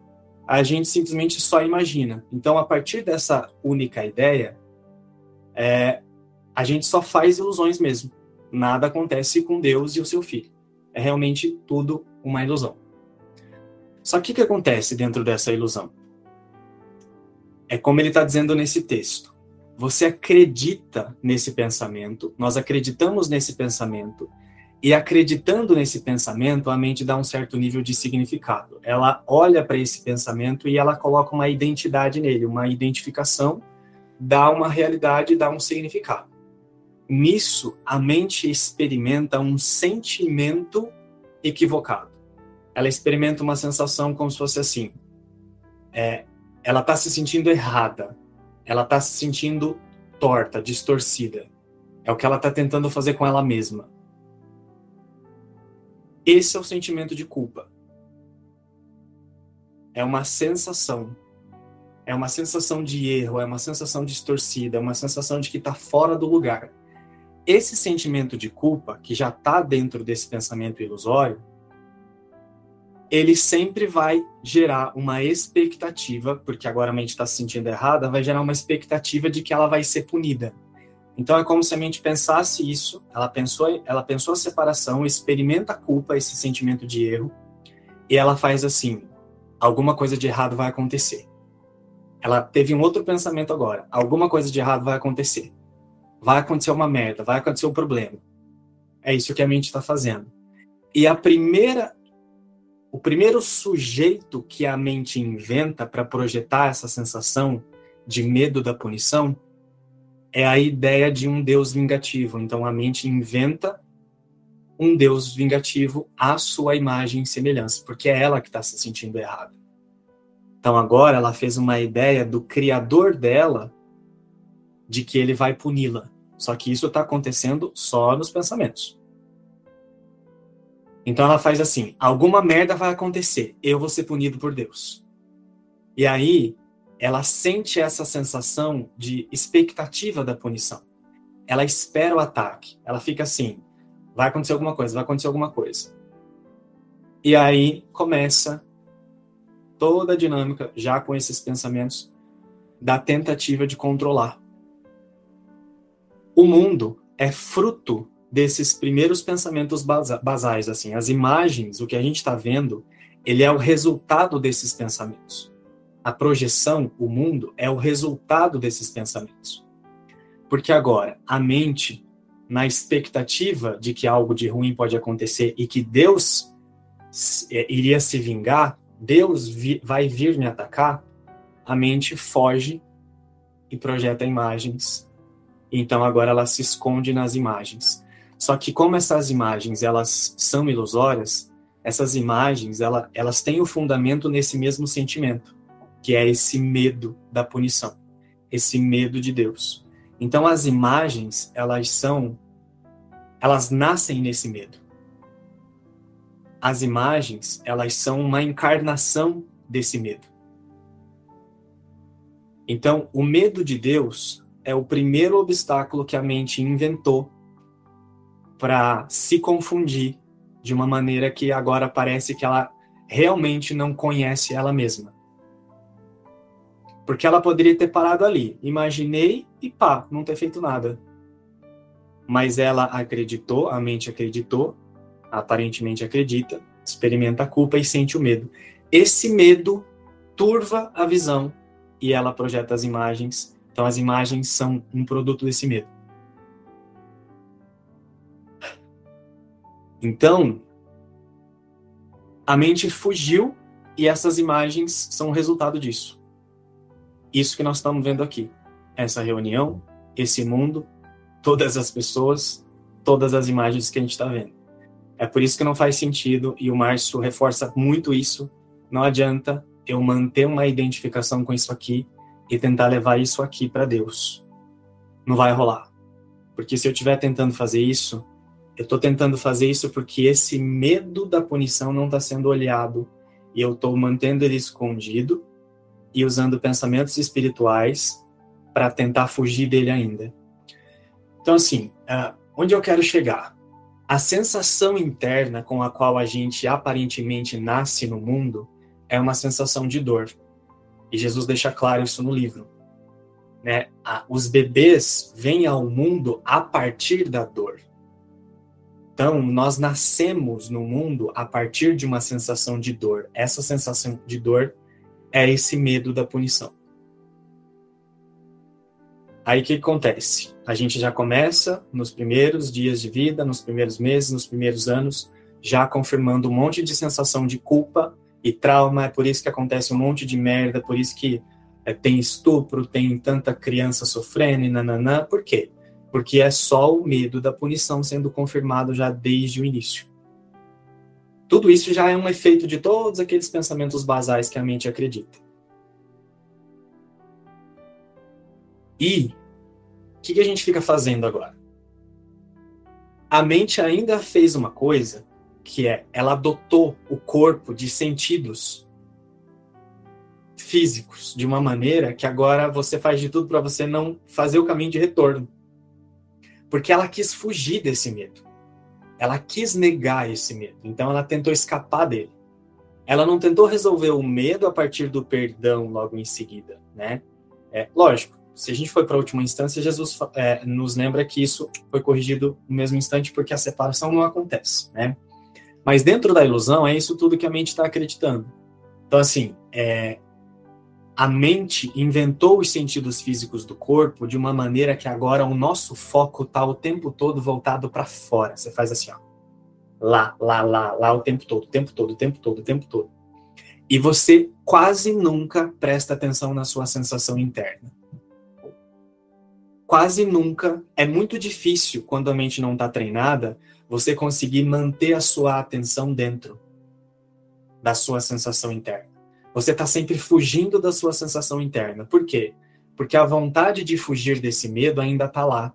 a gente simplesmente só imagina. Então, a partir dessa única ideia, é, a gente só faz ilusões mesmo. Nada acontece com Deus e o seu filho. É realmente tudo uma ilusão. Só que o que acontece dentro dessa ilusão? É como ele está dizendo nesse texto. Você acredita nesse pensamento, nós acreditamos nesse pensamento, e acreditando nesse pensamento, a mente dá um certo nível de significado. Ela olha para esse pensamento e ela coloca uma identidade nele, uma identificação, dá uma realidade, dá um significado. Nisso, a mente experimenta um sentimento equivocado. Ela experimenta uma sensação como se fosse assim: é, ela está se sentindo errada, ela está se sentindo torta, distorcida. É o que ela está tentando fazer com ela mesma. Esse é o sentimento de culpa. É uma sensação. É uma sensação de erro, é uma sensação distorcida, é uma sensação de que está fora do lugar. Esse sentimento de culpa, que já está dentro desse pensamento ilusório, ele sempre vai gerar uma expectativa, porque agora a mente está se sentindo errada, vai gerar uma expectativa de que ela vai ser punida. Então é como se a mente pensasse isso, ela pensou, ela pensou a separação, experimenta a culpa, esse sentimento de erro, e ela faz assim: alguma coisa de errado vai acontecer. Ela teve um outro pensamento agora: alguma coisa de errado vai acontecer. Vai acontecer uma merda, vai acontecer um problema. É isso que a mente está fazendo. E a primeira o primeiro sujeito que a mente inventa para projetar essa sensação de medo da punição é a ideia de um Deus vingativo. Então a mente inventa um Deus vingativo à sua imagem e semelhança, porque é ela que está se sentindo errada. Então agora ela fez uma ideia do criador dela de que ele vai puni-la. Só que isso está acontecendo só nos pensamentos. Então ela faz assim: alguma merda vai acontecer, eu vou ser punido por Deus. E aí ela sente essa sensação de expectativa da punição. Ela espera o ataque. Ela fica assim: vai acontecer alguma coisa, vai acontecer alguma coisa. E aí começa toda a dinâmica, já com esses pensamentos, da tentativa de controlar. O mundo é fruto desses primeiros pensamentos basais, assim, as imagens, o que a gente está vendo, ele é o resultado desses pensamentos. A projeção, o mundo, é o resultado desses pensamentos. Porque agora, a mente, na expectativa de que algo de ruim pode acontecer e que Deus é, iria se vingar, Deus vi, vai vir me atacar, a mente foge e projeta imagens. Então agora ela se esconde nas imagens. Só que como essas imagens elas são ilusórias, essas imagens ela, elas têm o fundamento nesse mesmo sentimento, que é esse medo da punição, esse medo de Deus. Então as imagens elas são, elas nascem nesse medo. As imagens elas são uma encarnação desse medo. Então o medo de Deus é o primeiro obstáculo que a mente inventou para se confundir de uma maneira que agora parece que ela realmente não conhece ela mesma. Porque ela poderia ter parado ali, imaginei e pá, não ter feito nada. Mas ela acreditou, a mente acreditou, aparentemente acredita, experimenta a culpa e sente o medo. Esse medo turva a visão e ela projeta as imagens. Então as imagens são um produto desse medo. Então, a mente fugiu e essas imagens são o resultado disso. Isso que nós estamos vendo aqui. Essa reunião, esse mundo, todas as pessoas, todas as imagens que a gente está vendo. É por isso que não faz sentido, e o Márcio reforça muito isso. Não adianta eu manter uma identificação com isso aqui e tentar levar isso aqui para Deus. Não vai rolar. Porque se eu estiver tentando fazer isso, eu estou tentando fazer isso porque esse medo da punição não está sendo olhado e eu estou mantendo ele escondido e usando pensamentos espirituais para tentar fugir dele ainda. Então, assim, uh, onde eu quero chegar? A sensação interna com a qual a gente aparentemente nasce no mundo é uma sensação de dor. E Jesus deixa claro isso no livro. Né? Os bebês vêm ao mundo a partir da dor. Então, nós nascemos no mundo a partir de uma sensação de dor. Essa sensação de dor é esse medo da punição. Aí o que acontece? A gente já começa nos primeiros dias de vida, nos primeiros meses, nos primeiros anos, já confirmando um monte de sensação de culpa e trauma. É por isso que acontece um monte de merda, por isso que é, tem estupro, tem tanta criança sofrendo e nananã. Por quê? porque é só o medo da punição sendo confirmado já desde o início. Tudo isso já é um efeito de todos aqueles pensamentos basais que a mente acredita. E o que, que a gente fica fazendo agora? A mente ainda fez uma coisa que é ela adotou o corpo de sentidos físicos de uma maneira que agora você faz de tudo para você não fazer o caminho de retorno. Porque ela quis fugir desse medo. Ela quis negar esse medo. Então ela tentou escapar dele. Ela não tentou resolver o medo a partir do perdão logo em seguida, né? É, lógico, se a gente for para a última instância, Jesus é, nos lembra que isso foi corrigido no mesmo instante porque a separação não acontece, né? Mas dentro da ilusão é isso tudo que a mente está acreditando. Então, assim, é, a mente inventou os sentidos físicos do corpo de uma maneira que agora o nosso foco está o tempo todo voltado para fora. Você faz assim, ó. Lá, lá, lá, lá o tempo todo, o tempo todo, o tempo todo, o tempo todo. E você quase nunca presta atenção na sua sensação interna. Quase nunca. É muito difícil, quando a mente não está treinada, você conseguir manter a sua atenção dentro da sua sensação interna. Você está sempre fugindo da sua sensação interna. Por quê? Porque a vontade de fugir desse medo ainda está lá.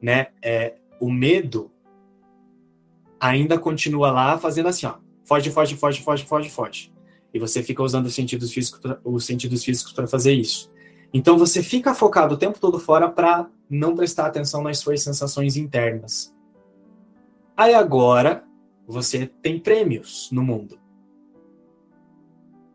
Né? É, o medo ainda continua lá fazendo assim, ó. Foge, foge, foge, foge, foge, foge. E você fica usando os sentidos físicos, os sentidos físicos para fazer isso. Então você fica focado o tempo todo fora para não prestar atenção nas suas sensações internas. Aí agora você tem prêmios no mundo.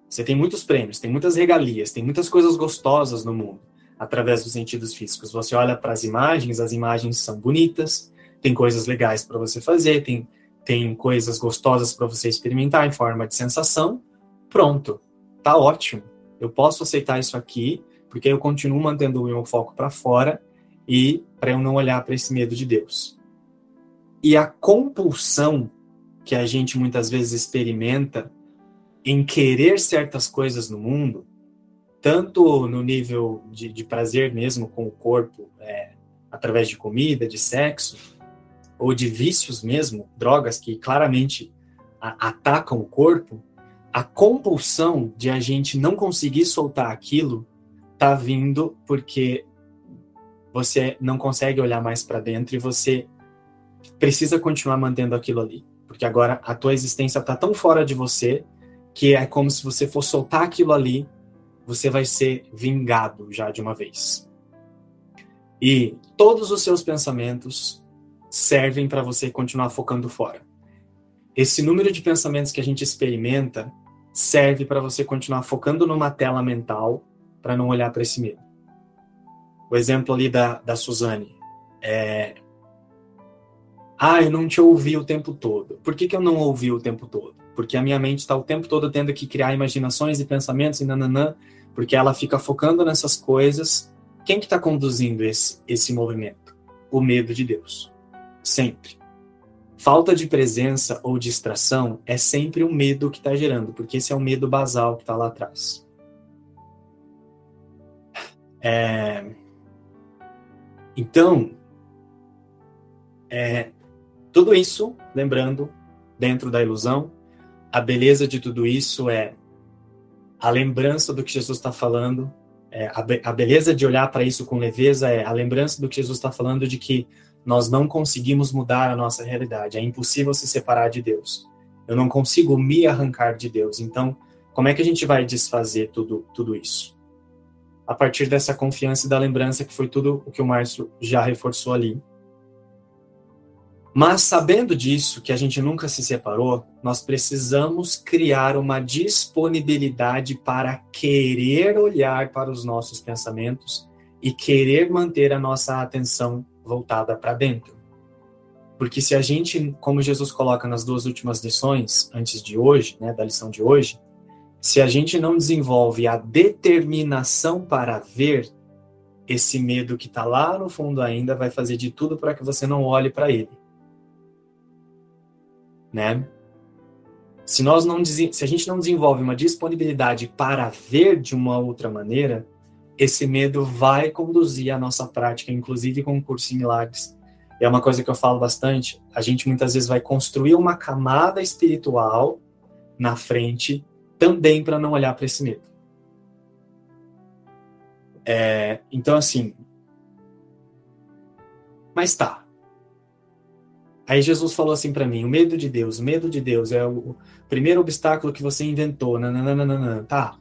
Você tem muitos prêmios, tem muitas regalias, tem muitas coisas gostosas no mundo através dos sentidos físicos. Você olha para as imagens, as imagens são bonitas, tem coisas legais para você fazer, tem, tem coisas gostosas para você experimentar em forma de sensação. Pronto, tá ótimo. Eu posso aceitar isso aqui, porque eu continuo mantendo o meu foco para fora e para eu não olhar para esse medo de Deus. E a compulsão que a gente muitas vezes experimenta em querer certas coisas no mundo, tanto no nível de, de prazer mesmo com o corpo, é, através de comida, de sexo, ou de vícios mesmo, drogas que claramente a, atacam o corpo, a compulsão de a gente não conseguir soltar aquilo tá vindo porque você não consegue olhar mais para dentro e você precisa continuar mantendo aquilo ali, porque agora a tua existência está tão fora de você que é como se você for soltar aquilo ali, você vai ser vingado já de uma vez. E todos os seus pensamentos servem para você continuar focando fora. Esse número de pensamentos que a gente experimenta serve para você continuar focando numa tela mental para não olhar para esse medo. O exemplo ali da, da Suzane é. Ah, eu não te ouvi o tempo todo. Por que, que eu não ouvi o tempo todo? porque a minha mente está o tempo todo tendo que criar imaginações e pensamentos e nananã, porque ela fica focando nessas coisas. Quem que está conduzindo esse, esse movimento? O medo de Deus. Sempre. Falta de presença ou distração é sempre o medo que está gerando, porque esse é o medo basal que está lá atrás. É... Então, é... tudo isso, lembrando, dentro da ilusão, a beleza de tudo isso é a lembrança do que Jesus está falando, é, a, be a beleza de olhar para isso com leveza é a lembrança do que Jesus está falando de que nós não conseguimos mudar a nossa realidade, é impossível se separar de Deus. Eu não consigo me arrancar de Deus. Então, como é que a gente vai desfazer tudo, tudo isso? A partir dessa confiança e da lembrança que foi tudo o que o Márcio já reforçou ali. Mas sabendo disso, que a gente nunca se separou, nós precisamos criar uma disponibilidade para querer olhar para os nossos pensamentos e querer manter a nossa atenção voltada para dentro. Porque se a gente, como Jesus coloca nas duas últimas lições, antes de hoje, né, da lição de hoje, se a gente não desenvolve a determinação para ver, esse medo que está lá no fundo ainda vai fazer de tudo para que você não olhe para ele né? Se nós não se a gente não desenvolve uma disponibilidade para ver de uma outra maneira, esse medo vai conduzir a nossa prática, inclusive com cursos similares. É uma coisa que eu falo bastante. A gente muitas vezes vai construir uma camada espiritual na frente também para não olhar para esse medo. É, então, assim. Mas tá. Aí Jesus falou assim para mim: o medo de Deus, o medo de Deus é o primeiro obstáculo que você inventou. Nananana, tá.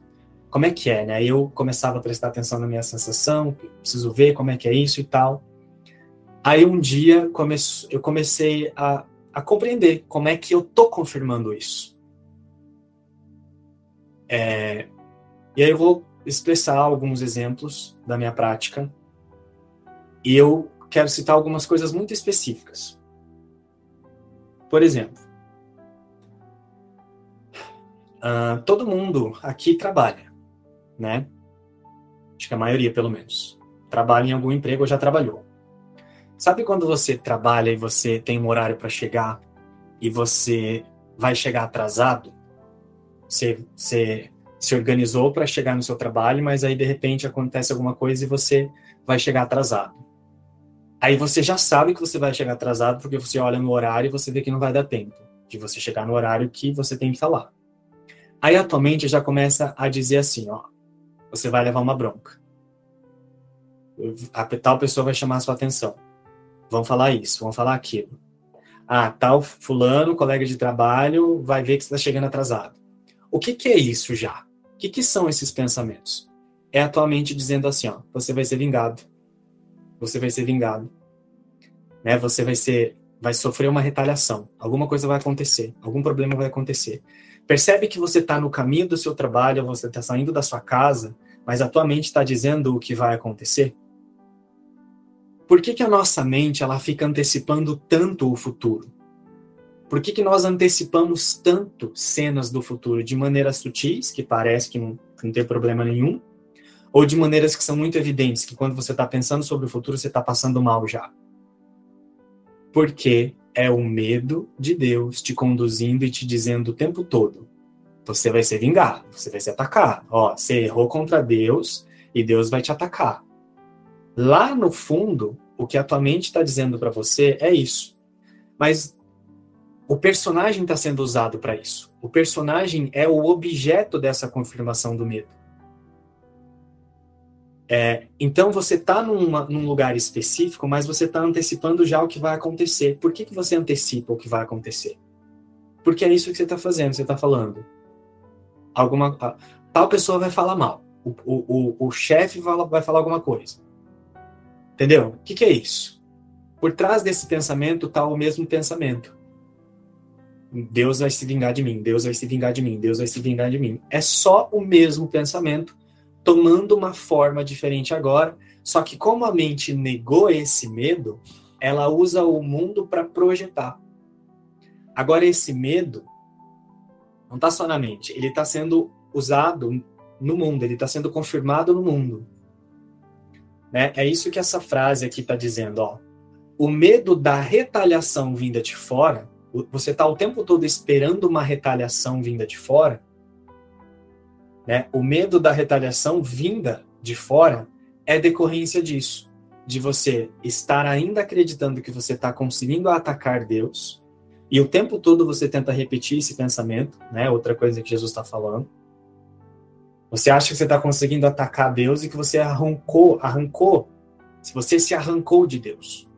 Como é que é, né? Eu começava a prestar atenção na minha sensação, preciso ver como é que é isso e tal. Aí um dia eu comecei a, a compreender como é que eu tô confirmando isso. É, e aí eu vou expressar alguns exemplos da minha prática. E eu quero citar algumas coisas muito específicas. Por exemplo, uh, todo mundo aqui trabalha, né? Acho que a maioria, pelo menos. Trabalha em algum emprego ou já trabalhou. Sabe quando você trabalha e você tem um horário para chegar e você vai chegar atrasado? Você, você se organizou para chegar no seu trabalho, mas aí de repente acontece alguma coisa e você vai chegar atrasado. Aí você já sabe que você vai chegar atrasado porque você olha no horário e você vê que não vai dar tempo de você chegar no horário que você tem que estar lá. Aí atualmente já começa a dizer assim, ó, você vai levar uma bronca. A tal pessoa vai chamar a sua atenção. Vão falar isso, vão falar aquilo. Ah, tal fulano, colega de trabalho, vai ver que você está chegando atrasado. O que, que é isso já? O que, que são esses pensamentos? É atualmente dizendo assim, ó, você vai ser vingado você vai ser vingado. Né? Você vai ser vai sofrer uma retaliação. Alguma coisa vai acontecer, algum problema vai acontecer. Percebe que você está no caminho do seu trabalho, você está saindo da sua casa, mas a tua mente está dizendo o que vai acontecer? Por que, que a nossa mente ela fica antecipando tanto o futuro? Por que, que nós antecipamos tanto cenas do futuro de maneiras sutis, que parece que não, que não tem problema nenhum, ou de maneiras que são muito evidentes, que quando você está pensando sobre o futuro, você está passando mal já. Porque é o medo de Deus te conduzindo e te dizendo o tempo todo: você vai ser vingado, você vai ser atacado. Ó, você errou contra Deus e Deus vai te atacar. Lá no fundo, o que a tua mente está dizendo para você é isso. Mas o personagem está sendo usado para isso. O personagem é o objeto dessa confirmação do medo. É, então você está num lugar específico, mas você está antecipando já o que vai acontecer. Por que, que você antecipa o que vai acontecer? Porque é isso que você está fazendo, você está falando. Alguma, tal pessoa vai falar mal. O, o, o, o chefe vai, falar alguma coisa. Entendeu? O que, que é isso? Por trás desse pensamento está o mesmo pensamento. Deus vai se vingar de mim, Deus vai se vingar de mim, Deus vai se vingar de mim. É só o mesmo pensamento tomando uma forma diferente agora. Só que como a mente negou esse medo, ela usa o mundo para projetar. Agora esse medo não está só na mente, ele está sendo usado no mundo, ele está sendo confirmado no mundo. Né? É isso que essa frase aqui está dizendo. Ó. O medo da retaliação vinda de fora, você está o tempo todo esperando uma retaliação vinda de fora, né? O medo da retaliação vinda de fora é decorrência disso, de você estar ainda acreditando que você está conseguindo atacar Deus, e o tempo todo você tenta repetir esse pensamento, né? Outra coisa que Jesus está falando. Você acha que você está conseguindo atacar Deus e que você arrancou, arrancou, se você se arrancou de Deus.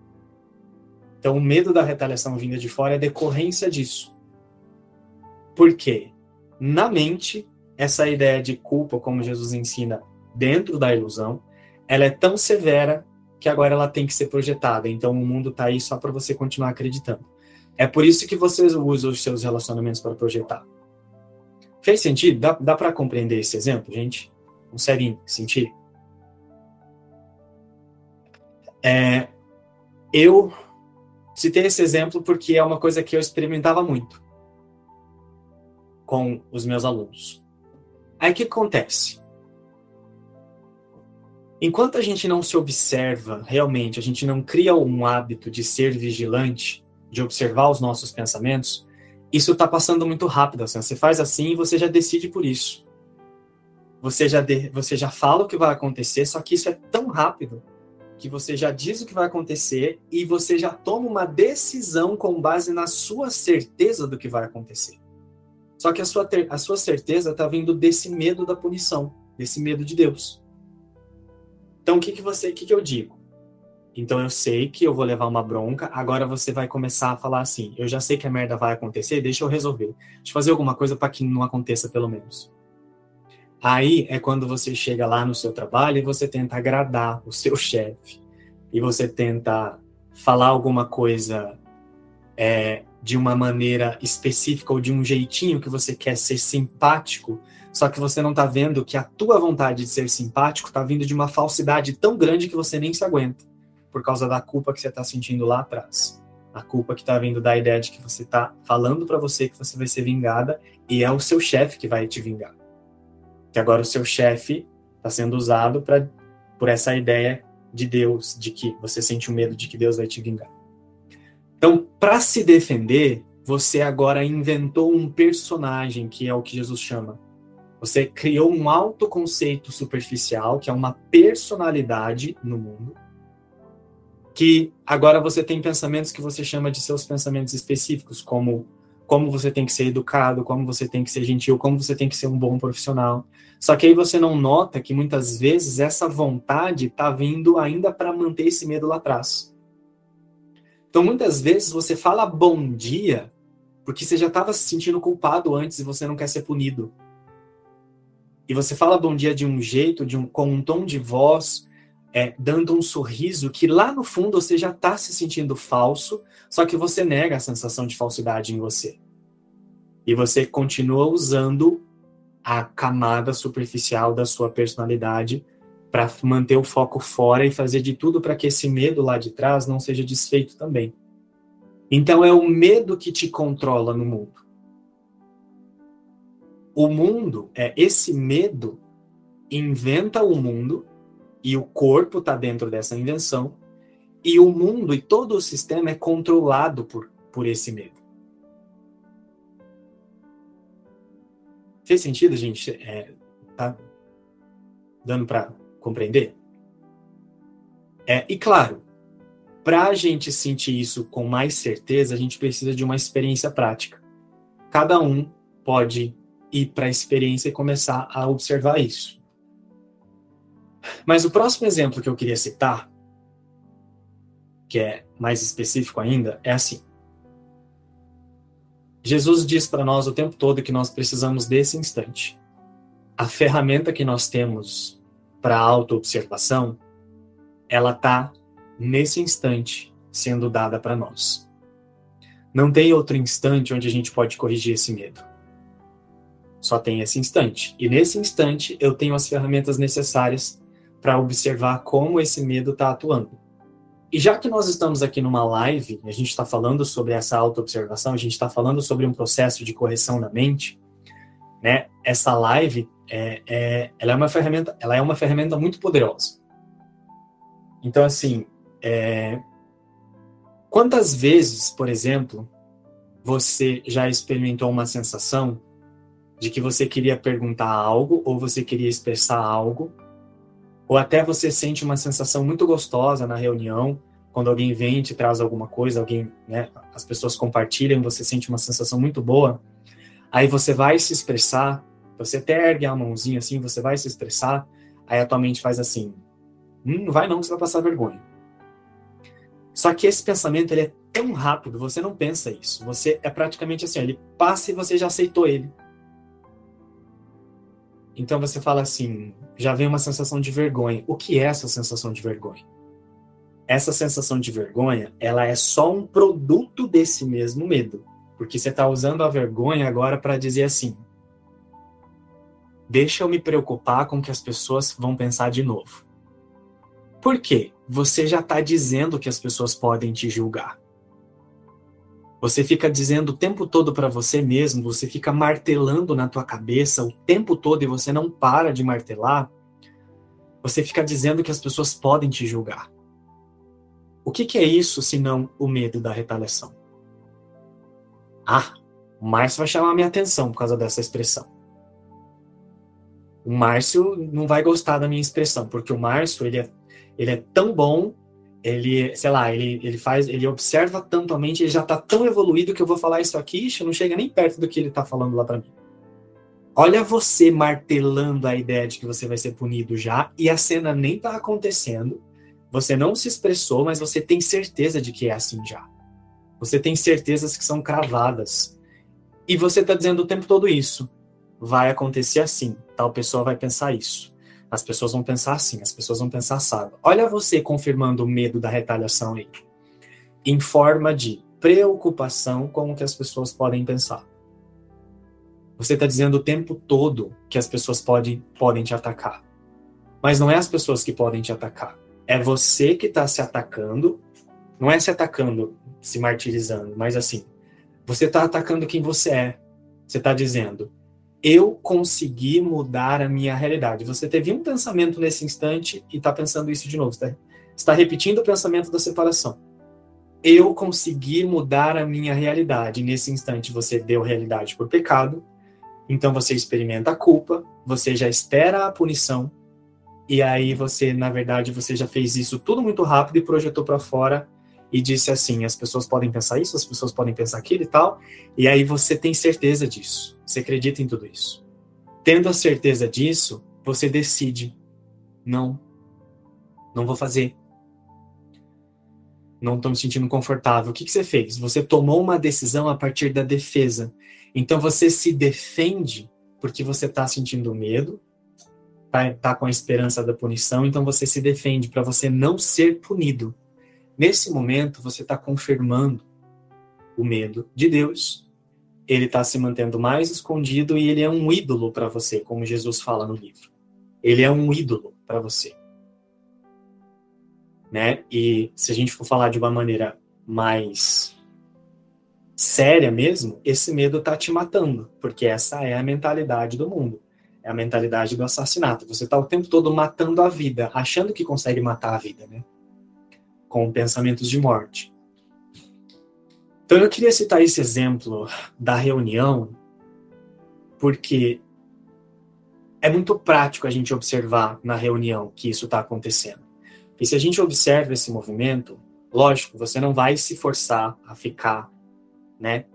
Então, o medo da retaliação vinda de fora é decorrência disso. Por quê? Na mente, essa ideia de culpa, como Jesus ensina dentro da ilusão, ela é tão severa que agora ela tem que ser projetada. Então o mundo está aí só para você continuar acreditando. É por isso que você usa os seus relacionamentos para projetar. Fez sentido? Dá, dá para compreender esse exemplo, gente? Conseguem sentir? É, eu citei esse exemplo porque é uma coisa que eu experimentava muito com os meus alunos. Aí o que acontece? Enquanto a gente não se observa realmente, a gente não cria um hábito de ser vigilante, de observar os nossos pensamentos, isso está passando muito rápido. Assim, você faz assim e você já decide por isso. Você já, de, você já fala o que vai acontecer, só que isso é tão rápido que você já diz o que vai acontecer e você já toma uma decisão com base na sua certeza do que vai acontecer. Só que a sua, a sua certeza está vindo desse medo da punição, desse medo de Deus. Então, o que, que você, o que, que eu digo? Então, eu sei que eu vou levar uma bronca, agora você vai começar a falar assim: eu já sei que a merda vai acontecer, deixa eu resolver. Deixa eu fazer alguma coisa para que não aconteça, pelo menos. Aí é quando você chega lá no seu trabalho e você tenta agradar o seu chefe. E você tenta falar alguma coisa é, de uma maneira específica ou de um jeitinho que você quer ser simpático só que você não está vendo que a tua vontade de ser simpático está vindo de uma falsidade tão grande que você nem se aguenta, por causa da culpa que você está sentindo lá atrás. A culpa que está vindo da ideia de que você está falando para você que você vai ser vingada e é o seu chefe que vai te vingar. Que agora o seu chefe está sendo usado pra, por essa ideia de Deus, de que você sente o medo de que Deus vai te vingar. Então, para se defender, você agora inventou um personagem que é o que Jesus chama você criou um autoconceito superficial, que é uma personalidade no mundo, que agora você tem pensamentos que você chama de seus pensamentos específicos, como como você tem que ser educado, como você tem que ser gentil, como você tem que ser um bom profissional. Só que aí você não nota que muitas vezes essa vontade está vindo ainda para manter esse medo lá atrás. Então muitas vezes você fala bom dia porque você já estava se sentindo culpado antes e você não quer ser punido e você fala bom dia de um jeito, de um, com um tom de voz, é, dando um sorriso que lá no fundo você já está se sentindo falso, só que você nega a sensação de falsidade em você. E você continua usando a camada superficial da sua personalidade para manter o foco fora e fazer de tudo para que esse medo lá de trás não seja desfeito também. Então é o medo que te controla no mundo. O mundo é esse medo inventa o mundo e o corpo está dentro dessa invenção e o mundo e todo o sistema é controlado por, por esse medo. Fez sentido, gente? É, tá dando para compreender? É, e claro, para a gente sentir isso com mais certeza, a gente precisa de uma experiência prática. Cada um pode ir para a experiência e começar a observar isso. Mas o próximo exemplo que eu queria citar, que é mais específico ainda, é assim. Jesus diz para nós o tempo todo que nós precisamos desse instante. A ferramenta que nós temos para autoobservação, ela está nesse instante sendo dada para nós. Não tem outro instante onde a gente pode corrigir esse medo. Só tem esse instante. E nesse instante eu tenho as ferramentas necessárias para observar como esse medo está atuando. E já que nós estamos aqui numa live, a gente está falando sobre essa autoobservação, a gente está falando sobre um processo de correção da mente, né? Essa live é, é, ela é uma ferramenta, ela é uma ferramenta muito poderosa. Então, assim, é, quantas vezes, por exemplo, você já experimentou uma sensação de que você queria perguntar algo ou você queria expressar algo, ou até você sente uma sensação muito gostosa na reunião, quando alguém vem e te traz alguma coisa, alguém, né, as pessoas compartilham, você sente uma sensação muito boa. Aí você vai se expressar, você até ergue a mãozinha assim, você vai se expressar, aí a tua mente faz assim: hum, não vai não, você vai passar vergonha. Só que esse pensamento ele é tão rápido, você não pensa isso. Você é praticamente assim, ele passa e você já aceitou ele. Então você fala assim, já vem uma sensação de vergonha. O que é essa sensação de vergonha? Essa sensação de vergonha, ela é só um produto desse mesmo medo, porque você está usando a vergonha agora para dizer assim: deixa eu me preocupar com o que as pessoas vão pensar de novo. Por quê? Você já está dizendo que as pessoas podem te julgar. Você fica dizendo o tempo todo para você mesmo, você fica martelando na tua cabeça o tempo todo e você não para de martelar. Você fica dizendo que as pessoas podem te julgar. O que, que é isso senão o medo da retaliação? Ah, o Márcio vai chamar minha atenção por causa dessa expressão. O Márcio não vai gostar da minha expressão, porque o Márcio ele é, ele é tão bom ele, sei lá, ele, ele faz, ele observa tanto a mente, ele já está tão evoluído que eu vou falar isso aqui, isso não chega nem perto do que ele está falando lá para mim. Olha você martelando a ideia de que você vai ser punido já, e a cena nem tá acontecendo. Você não se expressou, mas você tem certeza de que é assim já. Você tem certezas que são cravadas. E você está dizendo o tempo todo isso. Vai acontecer assim. Tal pessoa vai pensar isso. As pessoas vão pensar assim. As pessoas vão pensar assado. Olha você confirmando o medo da retaliação aí. Em forma de preocupação com o que as pessoas podem pensar. Você está dizendo o tempo todo que as pessoas podem, podem te atacar. Mas não é as pessoas que podem te atacar. É você que está se atacando. Não é se atacando, se martirizando, mas assim, você está atacando quem você é. Você está dizendo, eu consegui mudar a minha realidade. Você teve um pensamento nesse instante e está pensando isso de novo. Está, está repetindo o pensamento da separação. Eu consegui mudar a minha realidade. Nesse instante, você deu realidade por pecado então você experimenta a culpa, você já espera a punição, e aí você, na verdade, você já fez isso tudo muito rápido e projetou para fora e disse assim: as pessoas podem pensar isso, as pessoas podem pensar aquilo e tal, e aí você tem certeza disso, você acredita em tudo isso. Tendo a certeza disso, você decide: não, não vou fazer. Não estou me sentindo confortável. O que, que você fez? Você tomou uma decisão a partir da defesa. Então você se defende porque você está sentindo medo, está tá com a esperança da punição, então você se defende para você não ser punido. Nesse momento, você está confirmando o medo de Deus. Ele está se mantendo mais escondido e ele é um ídolo para você, como Jesus fala no livro. Ele é um ídolo para você. Né? E se a gente for falar de uma maneira mais séria mesmo, esse medo tá te matando, porque essa é a mentalidade do mundo. É a mentalidade do assassinato. Você tá o tempo todo matando a vida, achando que consegue matar a vida, né? Com pensamentos de morte. Então eu queria citar esse exemplo da reunião, porque é muito prático a gente observar na reunião que isso está acontecendo. E se a gente observa esse movimento, lógico, você não vai se forçar a ficar né?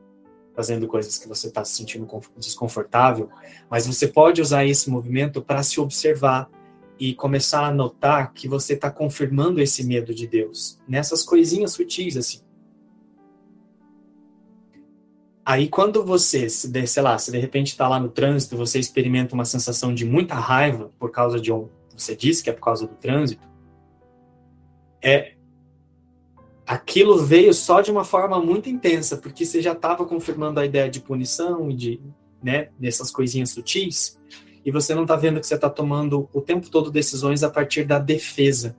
Fazendo coisas que você está se sentindo desconfortável, mas você pode usar esse movimento para se observar e começar a notar que você está confirmando esse medo de Deus nessas coisinhas sutis assim. Aí quando você, sei lá, se de repente está lá no trânsito, você experimenta uma sensação de muita raiva por causa de um, você disse que é por causa do trânsito, é aquilo veio só de uma forma muito intensa, porque você já estava confirmando a ideia de punição e de, né, dessas coisinhas sutis, e você não está vendo que você está tomando o tempo todo decisões a partir da defesa,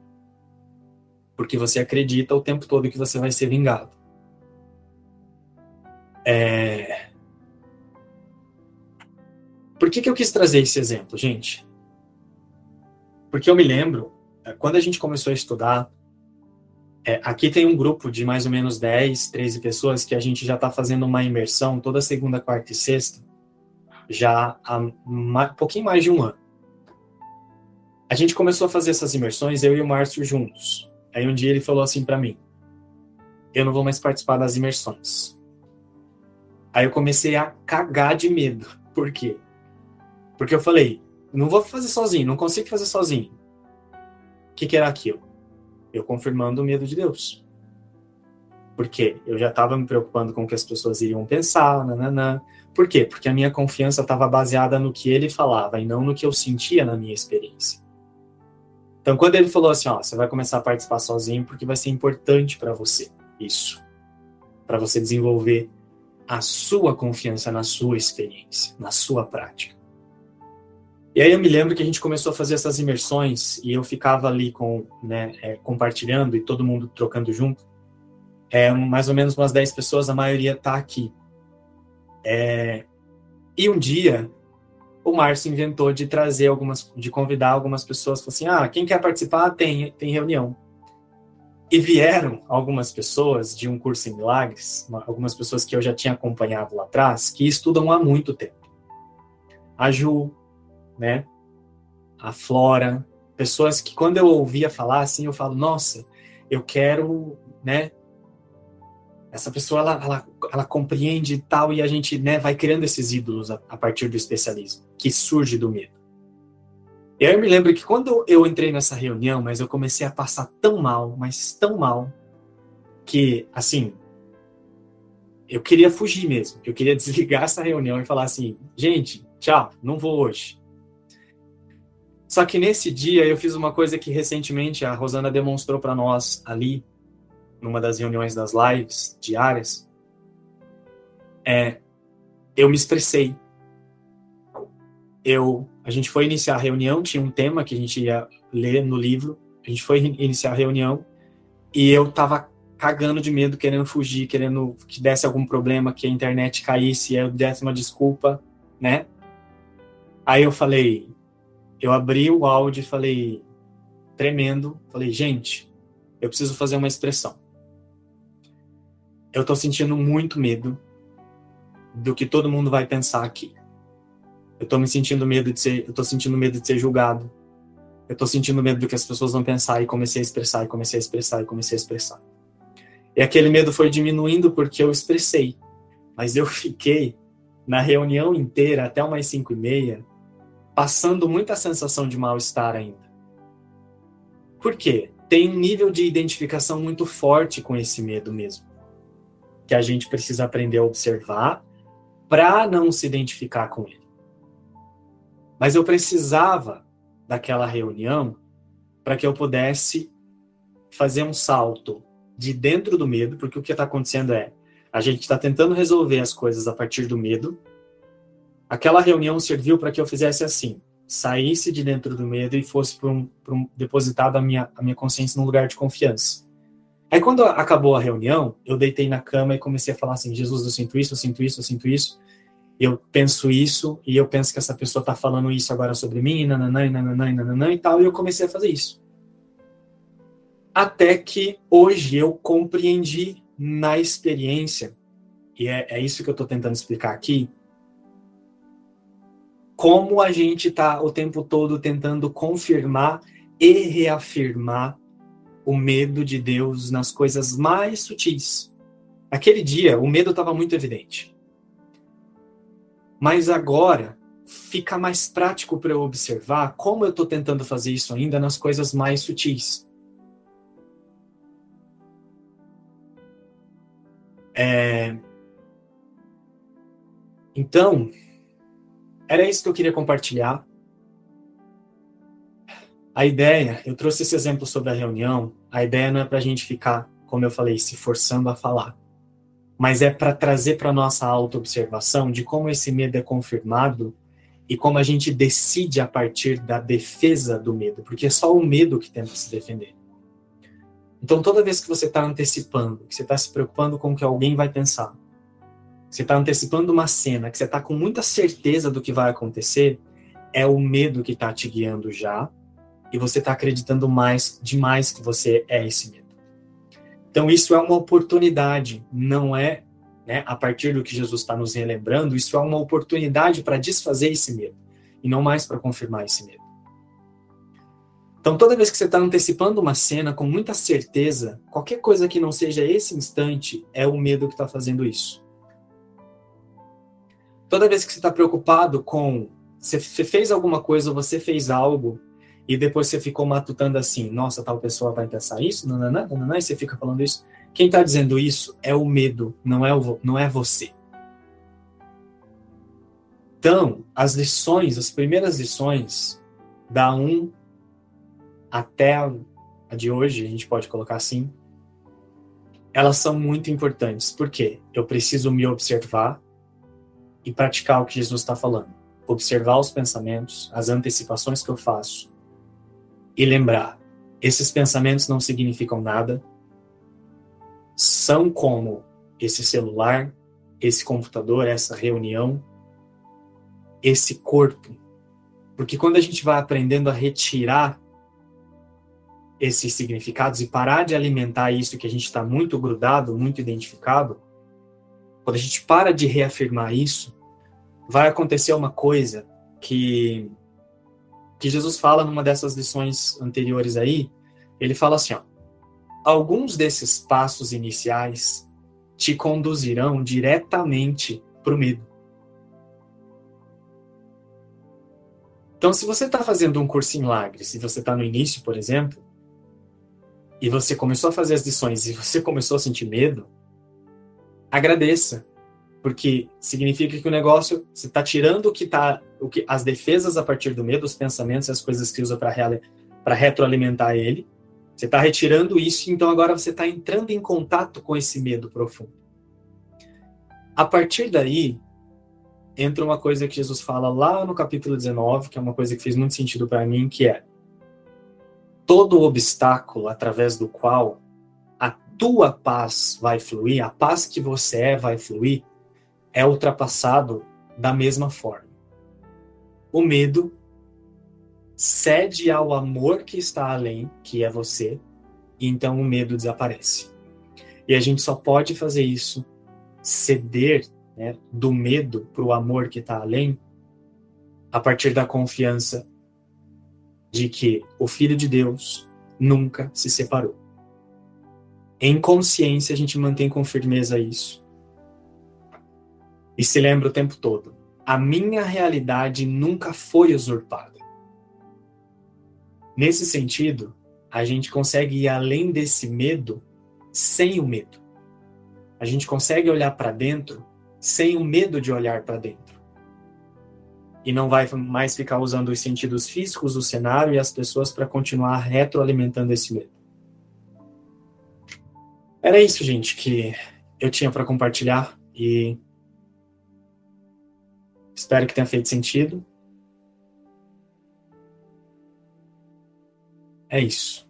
porque você acredita o tempo todo que você vai ser vingado. É... Por que, que eu quis trazer esse exemplo, gente? Porque eu me lembro, quando a gente começou a estudar é, aqui tem um grupo de mais ou menos 10, 13 pessoas que a gente já está fazendo uma imersão toda segunda, quarta e sexta, já há um pouquinho mais de um ano. A gente começou a fazer essas imersões, eu e o Márcio juntos. Aí um dia ele falou assim para mim: Eu não vou mais participar das imersões. Aí eu comecei a cagar de medo. Por quê? Porque eu falei: Não vou fazer sozinho, não consigo fazer sozinho. O que, que era aquilo? eu confirmando o medo de Deus. Porque eu já estava me preocupando com o que as pessoas iriam pensar, nananã. Por quê? Porque a minha confiança estava baseada no que ele falava e não no que eu sentia na minha experiência. Então, quando ele falou assim, ó, você vai começar a participar sozinho porque vai ser importante para você isso, para você desenvolver a sua confiança na sua experiência, na sua prática. E aí eu me lembro que a gente começou a fazer essas imersões e eu ficava ali com, né, é, compartilhando e todo mundo trocando junto. É, mais ou menos umas 10 pessoas, a maioria tá aqui. É, e um dia o Márcio inventou de trazer algumas, de convidar algumas pessoas, falou assim, ah, quem quer participar tem, tem reunião. E vieram algumas pessoas de um curso em milagres, algumas pessoas que eu já tinha acompanhado lá atrás, que estudam há muito tempo. A Ju, né? A Flora, pessoas que quando eu ouvia falar assim, eu falo, nossa, eu quero, né? Essa pessoa ela, ela, ela compreende e tal, e a gente né, vai criando esses ídolos a, a partir do especialismo, que surge do medo. E aí eu me lembro que quando eu entrei nessa reunião, mas eu comecei a passar tão mal, mas tão mal, que, assim, eu queria fugir mesmo, eu queria desligar essa reunião e falar assim, gente, tchau, não vou hoje. Só que nesse dia eu fiz uma coisa que recentemente a Rosana demonstrou para nós ali, numa das reuniões das lives diárias. É, eu me expressei. Eu, a gente foi iniciar a reunião, tinha um tema que a gente ia ler no livro. A gente foi iniciar a reunião e eu tava cagando de medo, querendo fugir, querendo que desse algum problema, que a internet caísse, eu desse uma desculpa, né? Aí eu falei, eu abri o áudio e falei, tremendo, falei, gente, eu preciso fazer uma expressão. Eu tô sentindo muito medo do que todo mundo vai pensar aqui. Eu tô me sentindo medo de ser, eu tô sentindo medo de ser julgado. Eu tô sentindo medo do que as pessoas vão pensar e comecei a expressar, e comecei a expressar, e comecei a expressar. E aquele medo foi diminuindo porque eu expressei. Mas eu fiquei na reunião inteira, até umas cinco e meia, passando muita sensação de mal-estar ainda. Por quê? Tem um nível de identificação muito forte com esse medo mesmo. Que a gente precisa aprender a observar para não se identificar com ele. Mas eu precisava daquela reunião para que eu pudesse fazer um salto de dentro do medo, porque o que está acontecendo é a gente está tentando resolver as coisas a partir do medo Aquela reunião serviu para que eu fizesse assim, saísse de dentro do medo e fosse para um, um, depositado a minha, a minha consciência num lugar de confiança. Aí quando acabou a reunião, eu deitei na cama e comecei a falar assim, Jesus, eu sinto isso, eu sinto isso, eu sinto isso, eu penso isso, e eu penso que essa pessoa está falando isso agora sobre mim, nananã, nananã, nananã e tal, e eu comecei a fazer isso. Até que hoje eu compreendi na experiência, e é, é isso que eu estou tentando explicar aqui, como a gente está o tempo todo tentando confirmar e reafirmar o medo de Deus nas coisas mais sutis. Aquele dia, o medo estava muito evidente. Mas agora, fica mais prático para eu observar como eu estou tentando fazer isso ainda nas coisas mais sutis. É... Então, era isso que eu queria compartilhar. A ideia, eu trouxe esse exemplo sobre a reunião. A ideia não é para a gente ficar, como eu falei, se forçando a falar, mas é para trazer para nossa autoobservação de como esse medo é confirmado e como a gente decide a partir da defesa do medo, porque é só o medo que tenta se defender. Então, toda vez que você está antecipando, que você está se preocupando com o que alguém vai pensar, você está antecipando uma cena que você está com muita certeza do que vai acontecer, é o medo que está te guiando já, e você está acreditando mais demais que você é esse medo. Então isso é uma oportunidade, não é, né, a partir do que Jesus está nos relembrando, isso é uma oportunidade para desfazer esse medo e não mais para confirmar esse medo. Então toda vez que você está antecipando uma cena com muita certeza, qualquer coisa que não seja esse instante é o medo que está fazendo isso. Toda vez que você está preocupado com você fez alguma coisa, você fez algo e depois você ficou matutando assim, nossa, tal pessoa vai pensar isso, nananã, nananã, e você fica falando isso. Quem está dizendo isso é o medo, não é, o, não é você. Então, as lições, as primeiras lições, da 1 até a de hoje, a gente pode colocar assim, elas são muito importantes. Por quê? Eu preciso me observar, e praticar o que Jesus está falando. Observar os pensamentos, as antecipações que eu faço e lembrar: esses pensamentos não significam nada, são como esse celular, esse computador, essa reunião, esse corpo. Porque quando a gente vai aprendendo a retirar esses significados e parar de alimentar isso que a gente está muito grudado, muito identificado, quando a gente para de reafirmar isso, vai acontecer uma coisa que que Jesus fala numa dessas lições anteriores aí, ele fala assim, ó, alguns desses passos iniciais te conduzirão diretamente para o medo. Então, se você está fazendo um curso em milagres, se você está no início, por exemplo, e você começou a fazer as lições e você começou a sentir medo, agradeça, porque significa que o negócio você está tirando o que tá, o que as defesas a partir do medo, os pensamentos, as coisas que usa para retroalimentar ele. Você está retirando isso, então agora você está entrando em contato com esse medo profundo. A partir daí, entra uma coisa que Jesus fala lá no capítulo 19, que é uma coisa que fez muito sentido para mim, que é todo obstáculo através do qual a tua paz vai fluir, a paz que você é vai fluir, é ultrapassado da mesma forma. O medo cede ao amor que está além, que é você, e então o medo desaparece. E a gente só pode fazer isso, ceder né, do medo para o amor que está além, a partir da confiança de que o Filho de Deus nunca se separou. Em consciência, a gente mantém com firmeza isso. E se lembra o tempo todo: a minha realidade nunca foi usurpada. Nesse sentido, a gente consegue ir além desse medo sem o medo. A gente consegue olhar para dentro sem o medo de olhar para dentro. E não vai mais ficar usando os sentidos físicos do cenário e as pessoas para continuar retroalimentando esse medo. Era isso, gente, que eu tinha para compartilhar e espero que tenha feito sentido. É isso.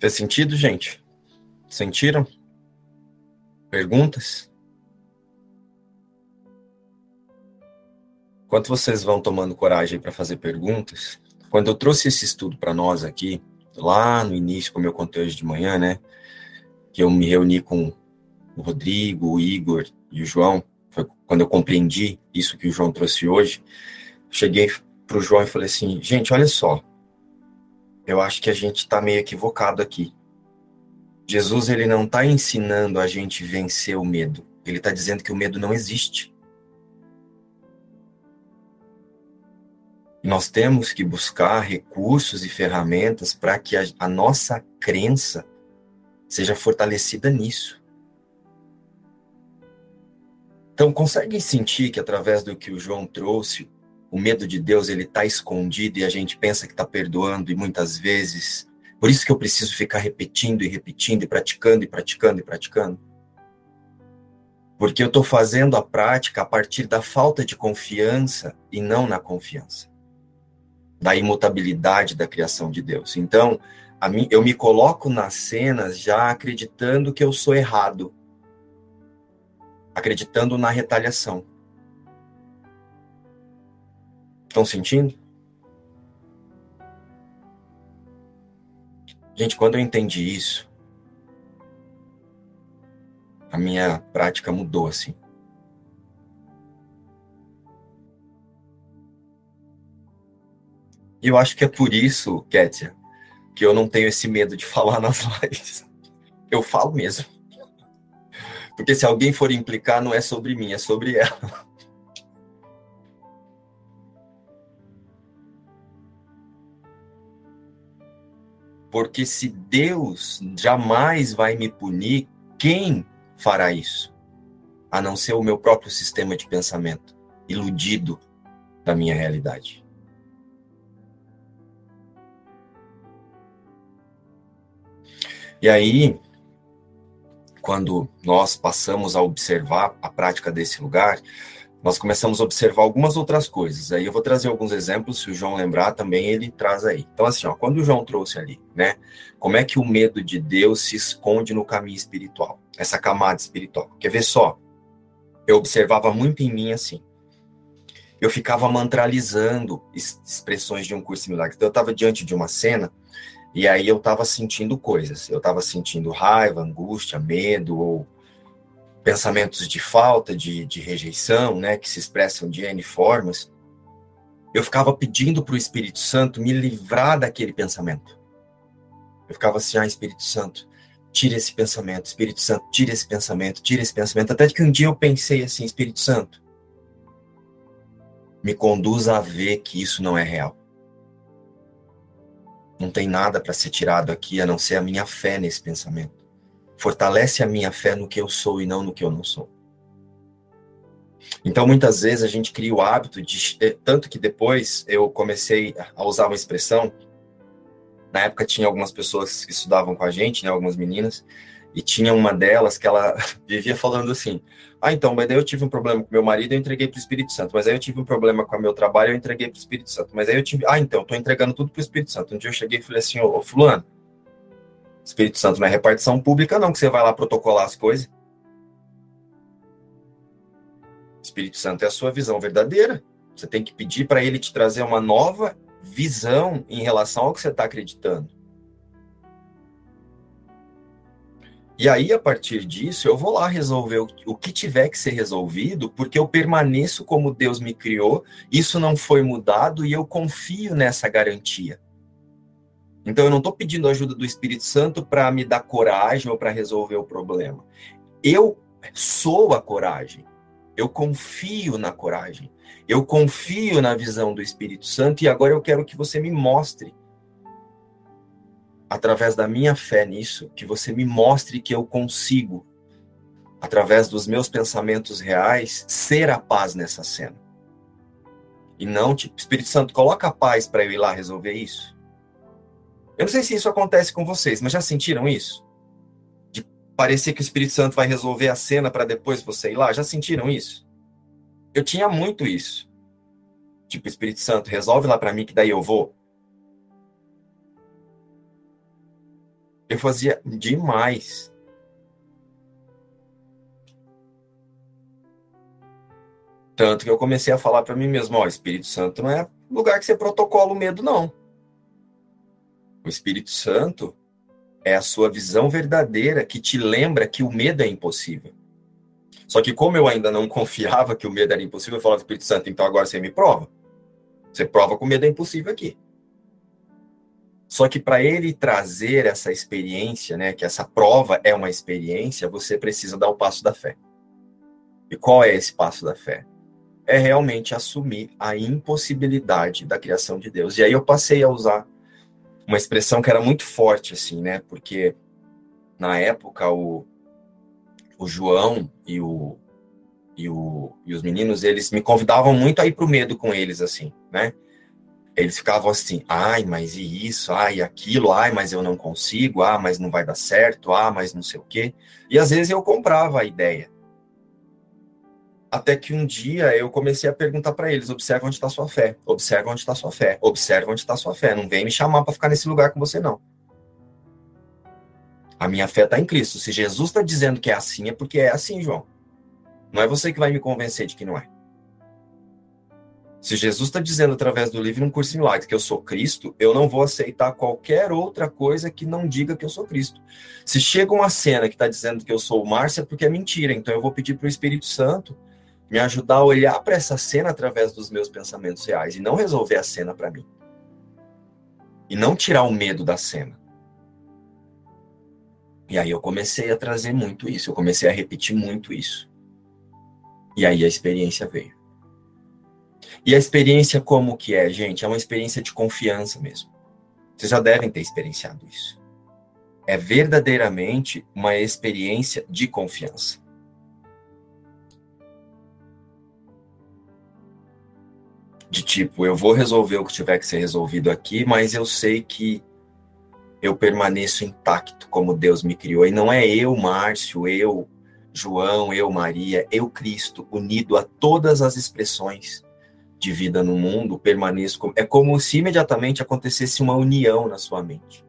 Fez sentido, gente? Sentiram? Perguntas? Enquanto vocês vão tomando coragem para fazer perguntas, quando eu trouxe esse estudo para nós aqui, lá no início, como eu contei hoje de manhã, né? Que eu me reuni com o Rodrigo, o Igor e o João, foi quando eu compreendi isso que o João trouxe hoje. Cheguei para o João e falei assim: gente, olha só, eu acho que a gente está meio equivocado aqui. Jesus ele não está ensinando a gente vencer o medo. Ele está dizendo que o medo não existe. Nós temos que buscar recursos e ferramentas para que a, a nossa crença seja fortalecida nisso. Então, conseguem sentir que através do que o João trouxe, o medo de Deus ele está escondido e a gente pensa que está perdoando e muitas vezes? Por isso que eu preciso ficar repetindo e repetindo e praticando e praticando e praticando? Porque eu estou fazendo a prática a partir da falta de confiança e não na confiança. Da imutabilidade da criação de Deus. Então mim, eu me coloco nas cenas já acreditando que eu sou errado acreditando na retaliação Estão sentindo? Gente, quando eu entendi isso, a minha prática mudou assim. E eu acho que é por isso, Kétia, que eu não tenho esse medo de falar nas lives. Eu falo mesmo. Porque se alguém for implicar, não é sobre mim, é sobre ela. Porque se Deus jamais vai me punir, quem fará isso? A não ser o meu próprio sistema de pensamento, iludido da minha realidade. E aí, quando nós passamos a observar a prática desse lugar, nós começamos a observar algumas outras coisas. Aí eu vou trazer alguns exemplos, se o João lembrar também, ele traz aí. Então, assim, ó, quando o João trouxe ali, né, como é que o medo de Deus se esconde no caminho espiritual, essa camada espiritual. Quer ver só? Eu observava muito em mim assim. Eu ficava mantralizando expressões de um curso similar. Então, eu estava diante de uma cena e aí eu estava sentindo coisas. Eu estava sentindo raiva, angústia, medo ou pensamentos de falta, de, de rejeição, né, que se expressam de N formas, eu ficava pedindo para o Espírito Santo me livrar daquele pensamento. Eu ficava assim, ah, Espírito Santo, tira esse pensamento, Espírito Santo, tira esse pensamento, tira esse pensamento. Até que um dia eu pensei assim, Espírito Santo, me conduza a ver que isso não é real. Não tem nada para ser tirado aqui a não ser a minha fé nesse pensamento. Fortalece a minha fé no que eu sou e não no que eu não sou. Então, muitas vezes a gente cria o hábito de. Eh, tanto que depois eu comecei a usar uma expressão. Na época tinha algumas pessoas que estudavam com a gente, né, algumas meninas, e tinha uma delas que ela vivia falando assim: Ah, então, mas daí eu tive um problema com meu marido, eu entreguei para o Espírito Santo. Mas aí eu tive um problema com o meu trabalho, eu entreguei para o Espírito Santo. Mas aí eu tive. Ah, então, estou entregando tudo para o Espírito Santo. Um dia eu cheguei e falei assim: Ô, ô Fulano, Espírito Santo não é repartição pública, não, que você vai lá protocolar as coisas. Espírito Santo é a sua visão verdadeira. Você tem que pedir para ele te trazer uma nova visão em relação ao que você está acreditando. E aí, a partir disso, eu vou lá resolver o, que tiver que ser resolvido, porque eu permaneço como Deus me criou, isso não foi mudado e eu confio nessa garantia. Então, eu não estou pedindo ajuda do Espírito Santo para me dar coragem ou para resolver o problema. Eu sou a coragem. Eu confio na coragem. Eu confio na visão do Espírito Santo e agora eu quero que você me mostre através da minha fé nisso, que você me mostre que eu consigo, através dos meus pensamentos reais, ser a paz nessa cena. E não, tipo, Espírito Santo, coloca a paz para eu ir lá resolver isso. Eu não sei se isso acontece com vocês, mas já sentiram isso? De parecer que o Espírito Santo vai resolver a cena para depois você ir lá? Já sentiram isso? Eu tinha muito isso. Tipo, Espírito Santo, resolve lá para mim que daí eu vou. Eu fazia demais. Tanto que eu comecei a falar para mim mesmo, ó, Espírito Santo não é lugar que você protocola o medo, não. O Espírito Santo é a sua visão verdadeira que te lembra que o medo é impossível. Só que como eu ainda não confiava que o medo era impossível, eu falava, Espírito Santo, então agora você me prova. Você prova que o medo é impossível aqui. Só que para ele trazer essa experiência, né, que essa prova é uma experiência, você precisa dar o passo da fé. E qual é esse passo da fé? É realmente assumir a impossibilidade da criação de Deus. E aí eu passei a usar uma expressão que era muito forte, assim, né? Porque na época o, o João e o, e, o, e os meninos, eles me convidavam muito a ir para o medo com eles, assim, né? Eles ficavam assim, ai, mas e isso, ai, aquilo, ai, mas eu não consigo, ah, mas não vai dar certo, ah, mas não sei o quê. E às vezes eu comprava a ideia. Até que um dia eu comecei a perguntar para eles: observa onde está sua fé, observa onde está sua fé, observa onde está sua fé. Não vem me chamar para ficar nesse lugar com você, não. A minha fé está em Cristo. Se Jesus está dizendo que é assim, é porque é assim, João. Não é você que vai me convencer de que não é. Se Jesus está dizendo através do livro Um Curso em Milagres que eu sou Cristo, eu não vou aceitar qualquer outra coisa que não diga que eu sou Cristo. Se chega uma cena que está dizendo que eu sou Márcia, é porque é mentira. Então eu vou pedir para o Espírito Santo me ajudar a olhar para essa cena através dos meus pensamentos reais e não resolver a cena para mim. E não tirar o medo da cena. E aí eu comecei a trazer muito isso, eu comecei a repetir muito isso. E aí a experiência veio. E a experiência como que é, gente? É uma experiência de confiança mesmo. Vocês já devem ter experienciado isso. É verdadeiramente uma experiência de confiança. De tipo, eu vou resolver o que tiver que ser resolvido aqui, mas eu sei que eu permaneço intacto como Deus me criou. E não é eu, Márcio, eu, João, eu, Maria, eu, Cristo, unido a todas as expressões de vida no mundo permaneça. É como se imediatamente acontecesse uma união na sua mente.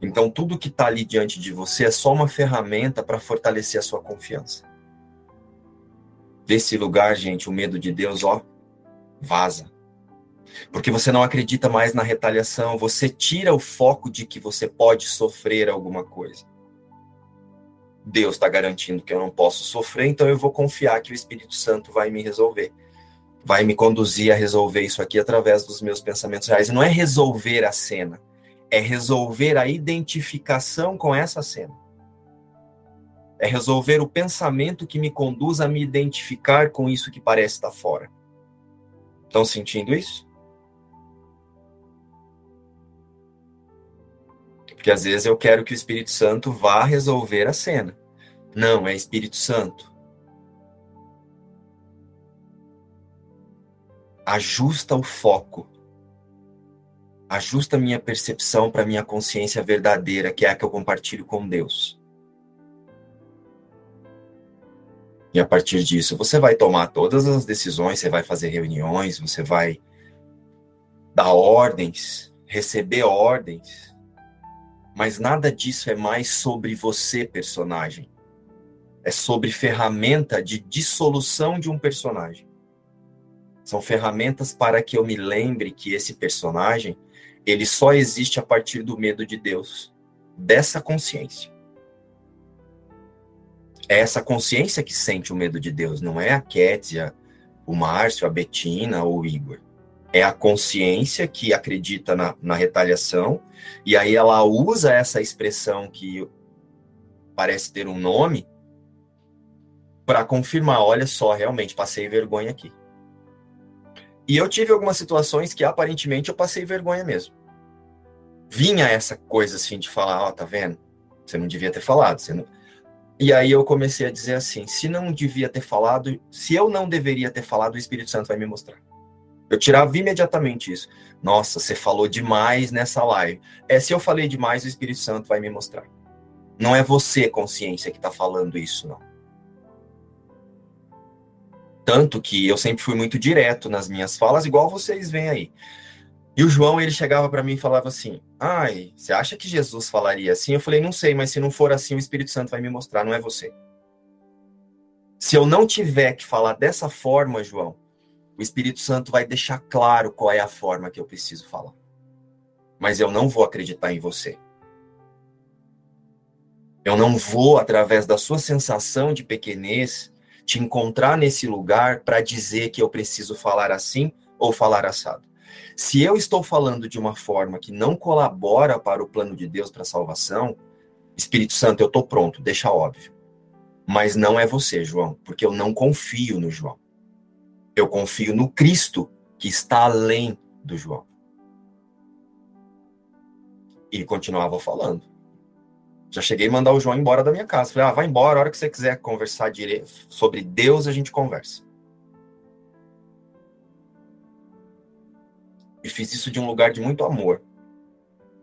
Então, tudo que está ali diante de você é só uma ferramenta para fortalecer a sua confiança. Desse lugar, gente, o medo de Deus, ó, vaza. Porque você não acredita mais na retaliação, você tira o foco de que você pode sofrer alguma coisa. Deus está garantindo que eu não posso sofrer, então eu vou confiar que o Espírito Santo vai me resolver vai me conduzir a resolver isso aqui através dos meus pensamentos reais. E não é resolver a cena, é resolver a identificação com essa cena. É resolver o pensamento que me conduz a me identificar com isso que parece estar fora. Estão sentindo isso? Porque às vezes eu quero que o Espírito Santo vá resolver a cena. Não, é Espírito Santo. Ajusta o foco. Ajusta a minha percepção para a minha consciência verdadeira, que é a que eu compartilho com Deus. E a partir disso, você vai tomar todas as decisões, você vai fazer reuniões, você vai dar ordens, receber ordens. Mas nada disso é mais sobre você, personagem. É sobre ferramenta de dissolução de um personagem. São ferramentas para que eu me lembre que esse personagem, ele só existe a partir do medo de Deus, dessa consciência. É essa consciência que sente o medo de Deus, não é a Kétia, o Márcio, a Betina ou o Igor. É a consciência que acredita na, na retaliação, e aí ela usa essa expressão que parece ter um nome para confirmar: olha só, realmente passei vergonha aqui. E eu tive algumas situações que aparentemente eu passei vergonha mesmo. Vinha essa coisa assim de falar: ó, oh, tá vendo? Você não devia ter falado. Não... E aí eu comecei a dizer assim: se não devia ter falado, se eu não deveria ter falado, o Espírito Santo vai me mostrar. Eu tirava imediatamente isso. Nossa, você falou demais nessa live. É, se eu falei demais, o Espírito Santo vai me mostrar. Não é você, consciência, que está falando isso, não. Tanto que eu sempre fui muito direto nas minhas falas, igual vocês veem aí. E o João, ele chegava para mim e falava assim: Ai, você acha que Jesus falaria assim? Eu falei: Não sei, mas se não for assim, o Espírito Santo vai me mostrar, não é você. Se eu não tiver que falar dessa forma, João, o Espírito Santo vai deixar claro qual é a forma que eu preciso falar. Mas eu não vou acreditar em você. Eu não vou, através da sua sensação de pequenez, te encontrar nesse lugar para dizer que eu preciso falar assim ou falar assado. Se eu estou falando de uma forma que não colabora para o plano de Deus para a salvação, Espírito Santo, eu estou pronto, deixa óbvio. Mas não é você, João, porque eu não confio no João. Eu confio no Cristo que está além do João. E continuava falando. Já cheguei a mandar o João embora da minha casa. Falei, ah, vai embora, a hora que você quiser conversar sobre Deus, a gente conversa. E fiz isso de um lugar de muito amor.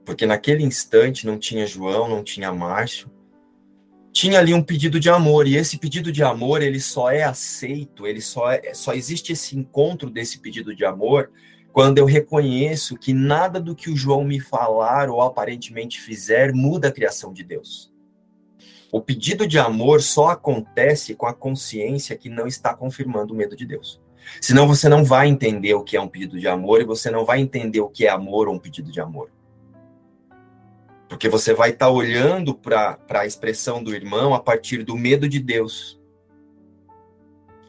Porque naquele instante não tinha João, não tinha Márcio. Tinha ali um pedido de amor, e esse pedido de amor, ele só é aceito, ele só é, só existe esse encontro desse pedido de amor quando eu reconheço que nada do que o João me falar ou aparentemente fizer muda a criação de Deus. O pedido de amor só acontece com a consciência que não está confirmando o medo de Deus. Senão você não vai entender o que é um pedido de amor e você não vai entender o que é amor ou um pedido de amor. Porque você vai estar tá olhando para a expressão do irmão a partir do medo de Deus.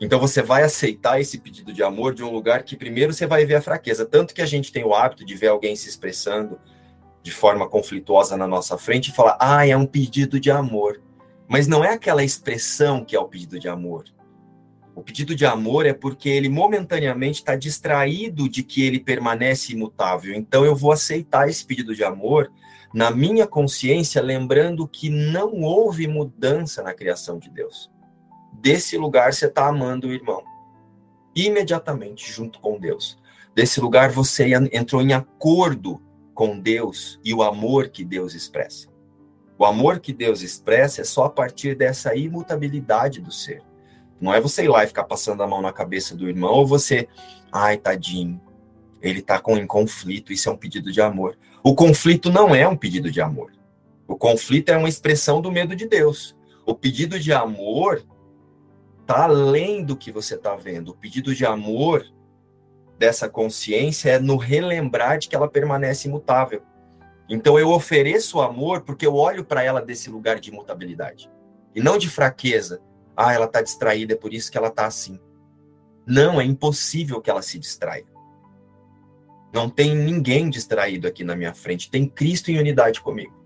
Então você vai aceitar esse pedido de amor de um lugar que primeiro você vai ver a fraqueza. Tanto que a gente tem o hábito de ver alguém se expressando de forma conflituosa na nossa frente e falar, ah, é um pedido de amor. Mas não é aquela expressão que é o pedido de amor. O pedido de amor é porque ele momentaneamente está distraído de que ele permanece imutável. Então eu vou aceitar esse pedido de amor na minha consciência, lembrando que não houve mudança na criação de Deus. Desse lugar você está amando o irmão. Imediatamente, junto com Deus. Desse lugar você entrou em acordo com Deus e o amor que Deus expressa. O amor que Deus expressa é só a partir dessa imutabilidade do ser. Não é você ir lá e ficar passando a mão na cabeça do irmão, ou você, ai, tadinho, ele está com em conflito, isso é um pedido de amor. O conflito não é um pedido de amor. O conflito é uma expressão do medo de Deus. O pedido de amor está além do que você está vendo. O pedido de amor dessa consciência é no relembrar de que ela permanece imutável. Então eu ofereço amor porque eu olho para ela desse lugar de imutabilidade e não de fraqueza, ah, ela está distraída, é por isso que ela está assim. Não, é impossível que ela se distraia. Não tem ninguém distraído aqui na minha frente. Tem Cristo em unidade comigo.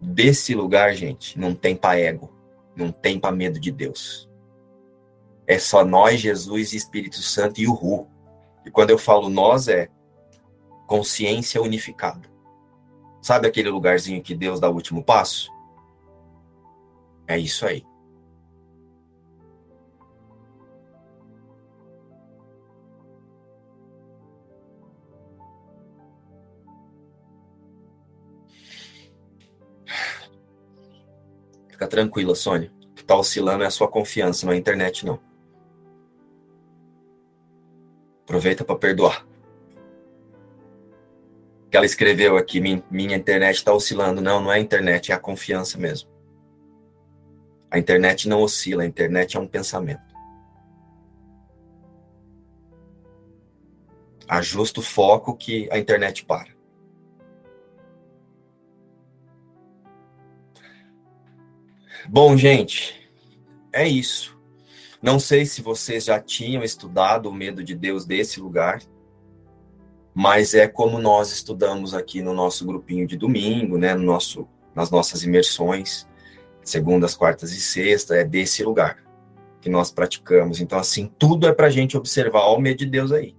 Desse lugar, gente, não tem para ego, não tem para medo de Deus. É só nós, Jesus Espírito Santo e o Ru. E quando eu falo nós, é consciência unificada. Sabe aquele lugarzinho que Deus dá o último passo? É isso aí. Fica tranquila, Sônia. O que está oscilando é a sua confiança, não é a internet, não. Aproveita para perdoar. Que ela escreveu aqui, minha, minha internet está oscilando. Não, não é a internet, é a confiança mesmo. A internet não oscila, a internet é um pensamento. Ajusta o foco que a internet para. Bom, gente, é isso. Não sei se vocês já tinham estudado o medo de Deus desse lugar, mas é como nós estudamos aqui no nosso grupinho de domingo, né, no nosso, nas nossas imersões, segundas, quartas e sextas, é desse lugar que nós praticamos. Então, assim, tudo é para a gente observar o medo de Deus aí.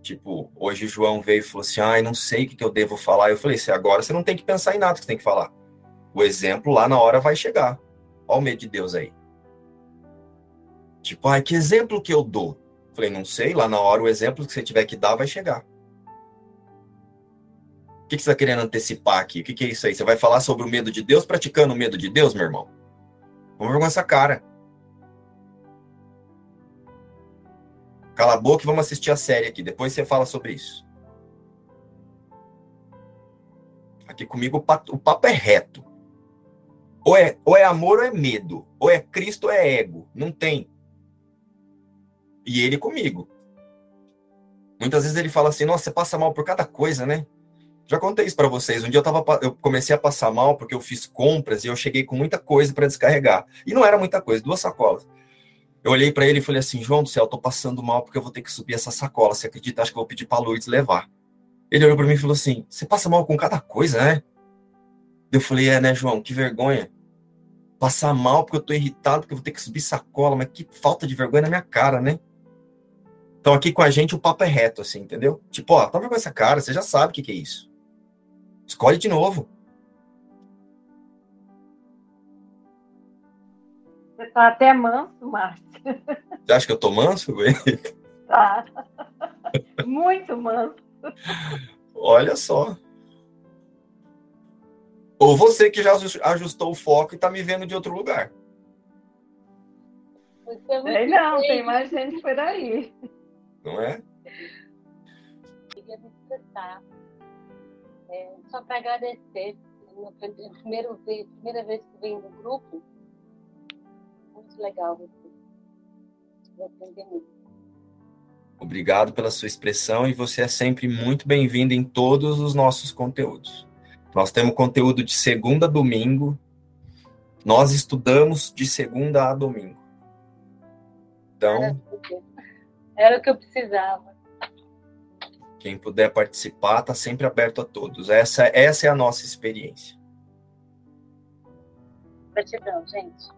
Tipo, hoje o João veio e falou assim: ai, não sei o que, que eu devo falar. Eu falei: se agora você não tem que pensar em nada que você tem que falar o exemplo lá na hora vai chegar. Olha o medo de Deus aí. Tipo, ai, que exemplo que eu dou? Falei, não sei, lá na hora o exemplo que você tiver que dar vai chegar. O que, você está querendo antecipar aqui? O que, que é isso aí? Você vai falar sobre o medo de Deus praticando o medo de Deus, meu irmão? Vamos ver com essa cara. Cala a boca e vamos assistir a série aqui. Depois você fala sobre isso. Aqui comigo o papo é reto. Ou é, ou é amor ou é medo. Ou é Cristo ou é ego. Não tem. E ele comigo. Muitas vezes ele fala assim: Nossa, você passa mal por cada coisa, né? Já contei isso para vocês. Um dia eu, tava, eu comecei a passar mal porque eu fiz compras e eu cheguei com muita coisa para descarregar. E não era muita coisa, duas sacolas. Eu olhei para ele e falei assim: João do céu, eu tô passando mal porque eu vou ter que subir essa sacola. Você acredita? Acho que eu vou pedir para Lourdes levar. Ele olhou para mim e falou assim: Você passa mal com cada coisa, né? Eu falei: É, né, João? Que vergonha passar mal porque eu tô irritado, porque eu vou ter que subir sacola, mas que falta de vergonha na minha cara, né? Então aqui com a gente o papo é reto, assim, entendeu? Tipo, ó, toma com essa cara, você já sabe o que, que é isso. Escolhe de novo. Você tá até manso, Márcio. Você acha que eu tô manso, güey? Tá. Muito manso. Olha só. Ou você que já ajustou o foco e está me vendo de outro lugar. Sei não, tem mais gente por aí. Não é? Queria me expressar. É, só para agradecer. No primeiro, primeira vez que venho no grupo, muito legal você. Vou aprender muito. Obrigado pela sua expressão e você é sempre muito bem-vindo em todos os nossos conteúdos. Nós temos conteúdo de segunda a domingo. Nós estudamos de segunda a domingo. Então. Era o que eu precisava. Quem puder participar, está sempre aberto a todos. Essa, essa é a nossa experiência. Gratidão, gente.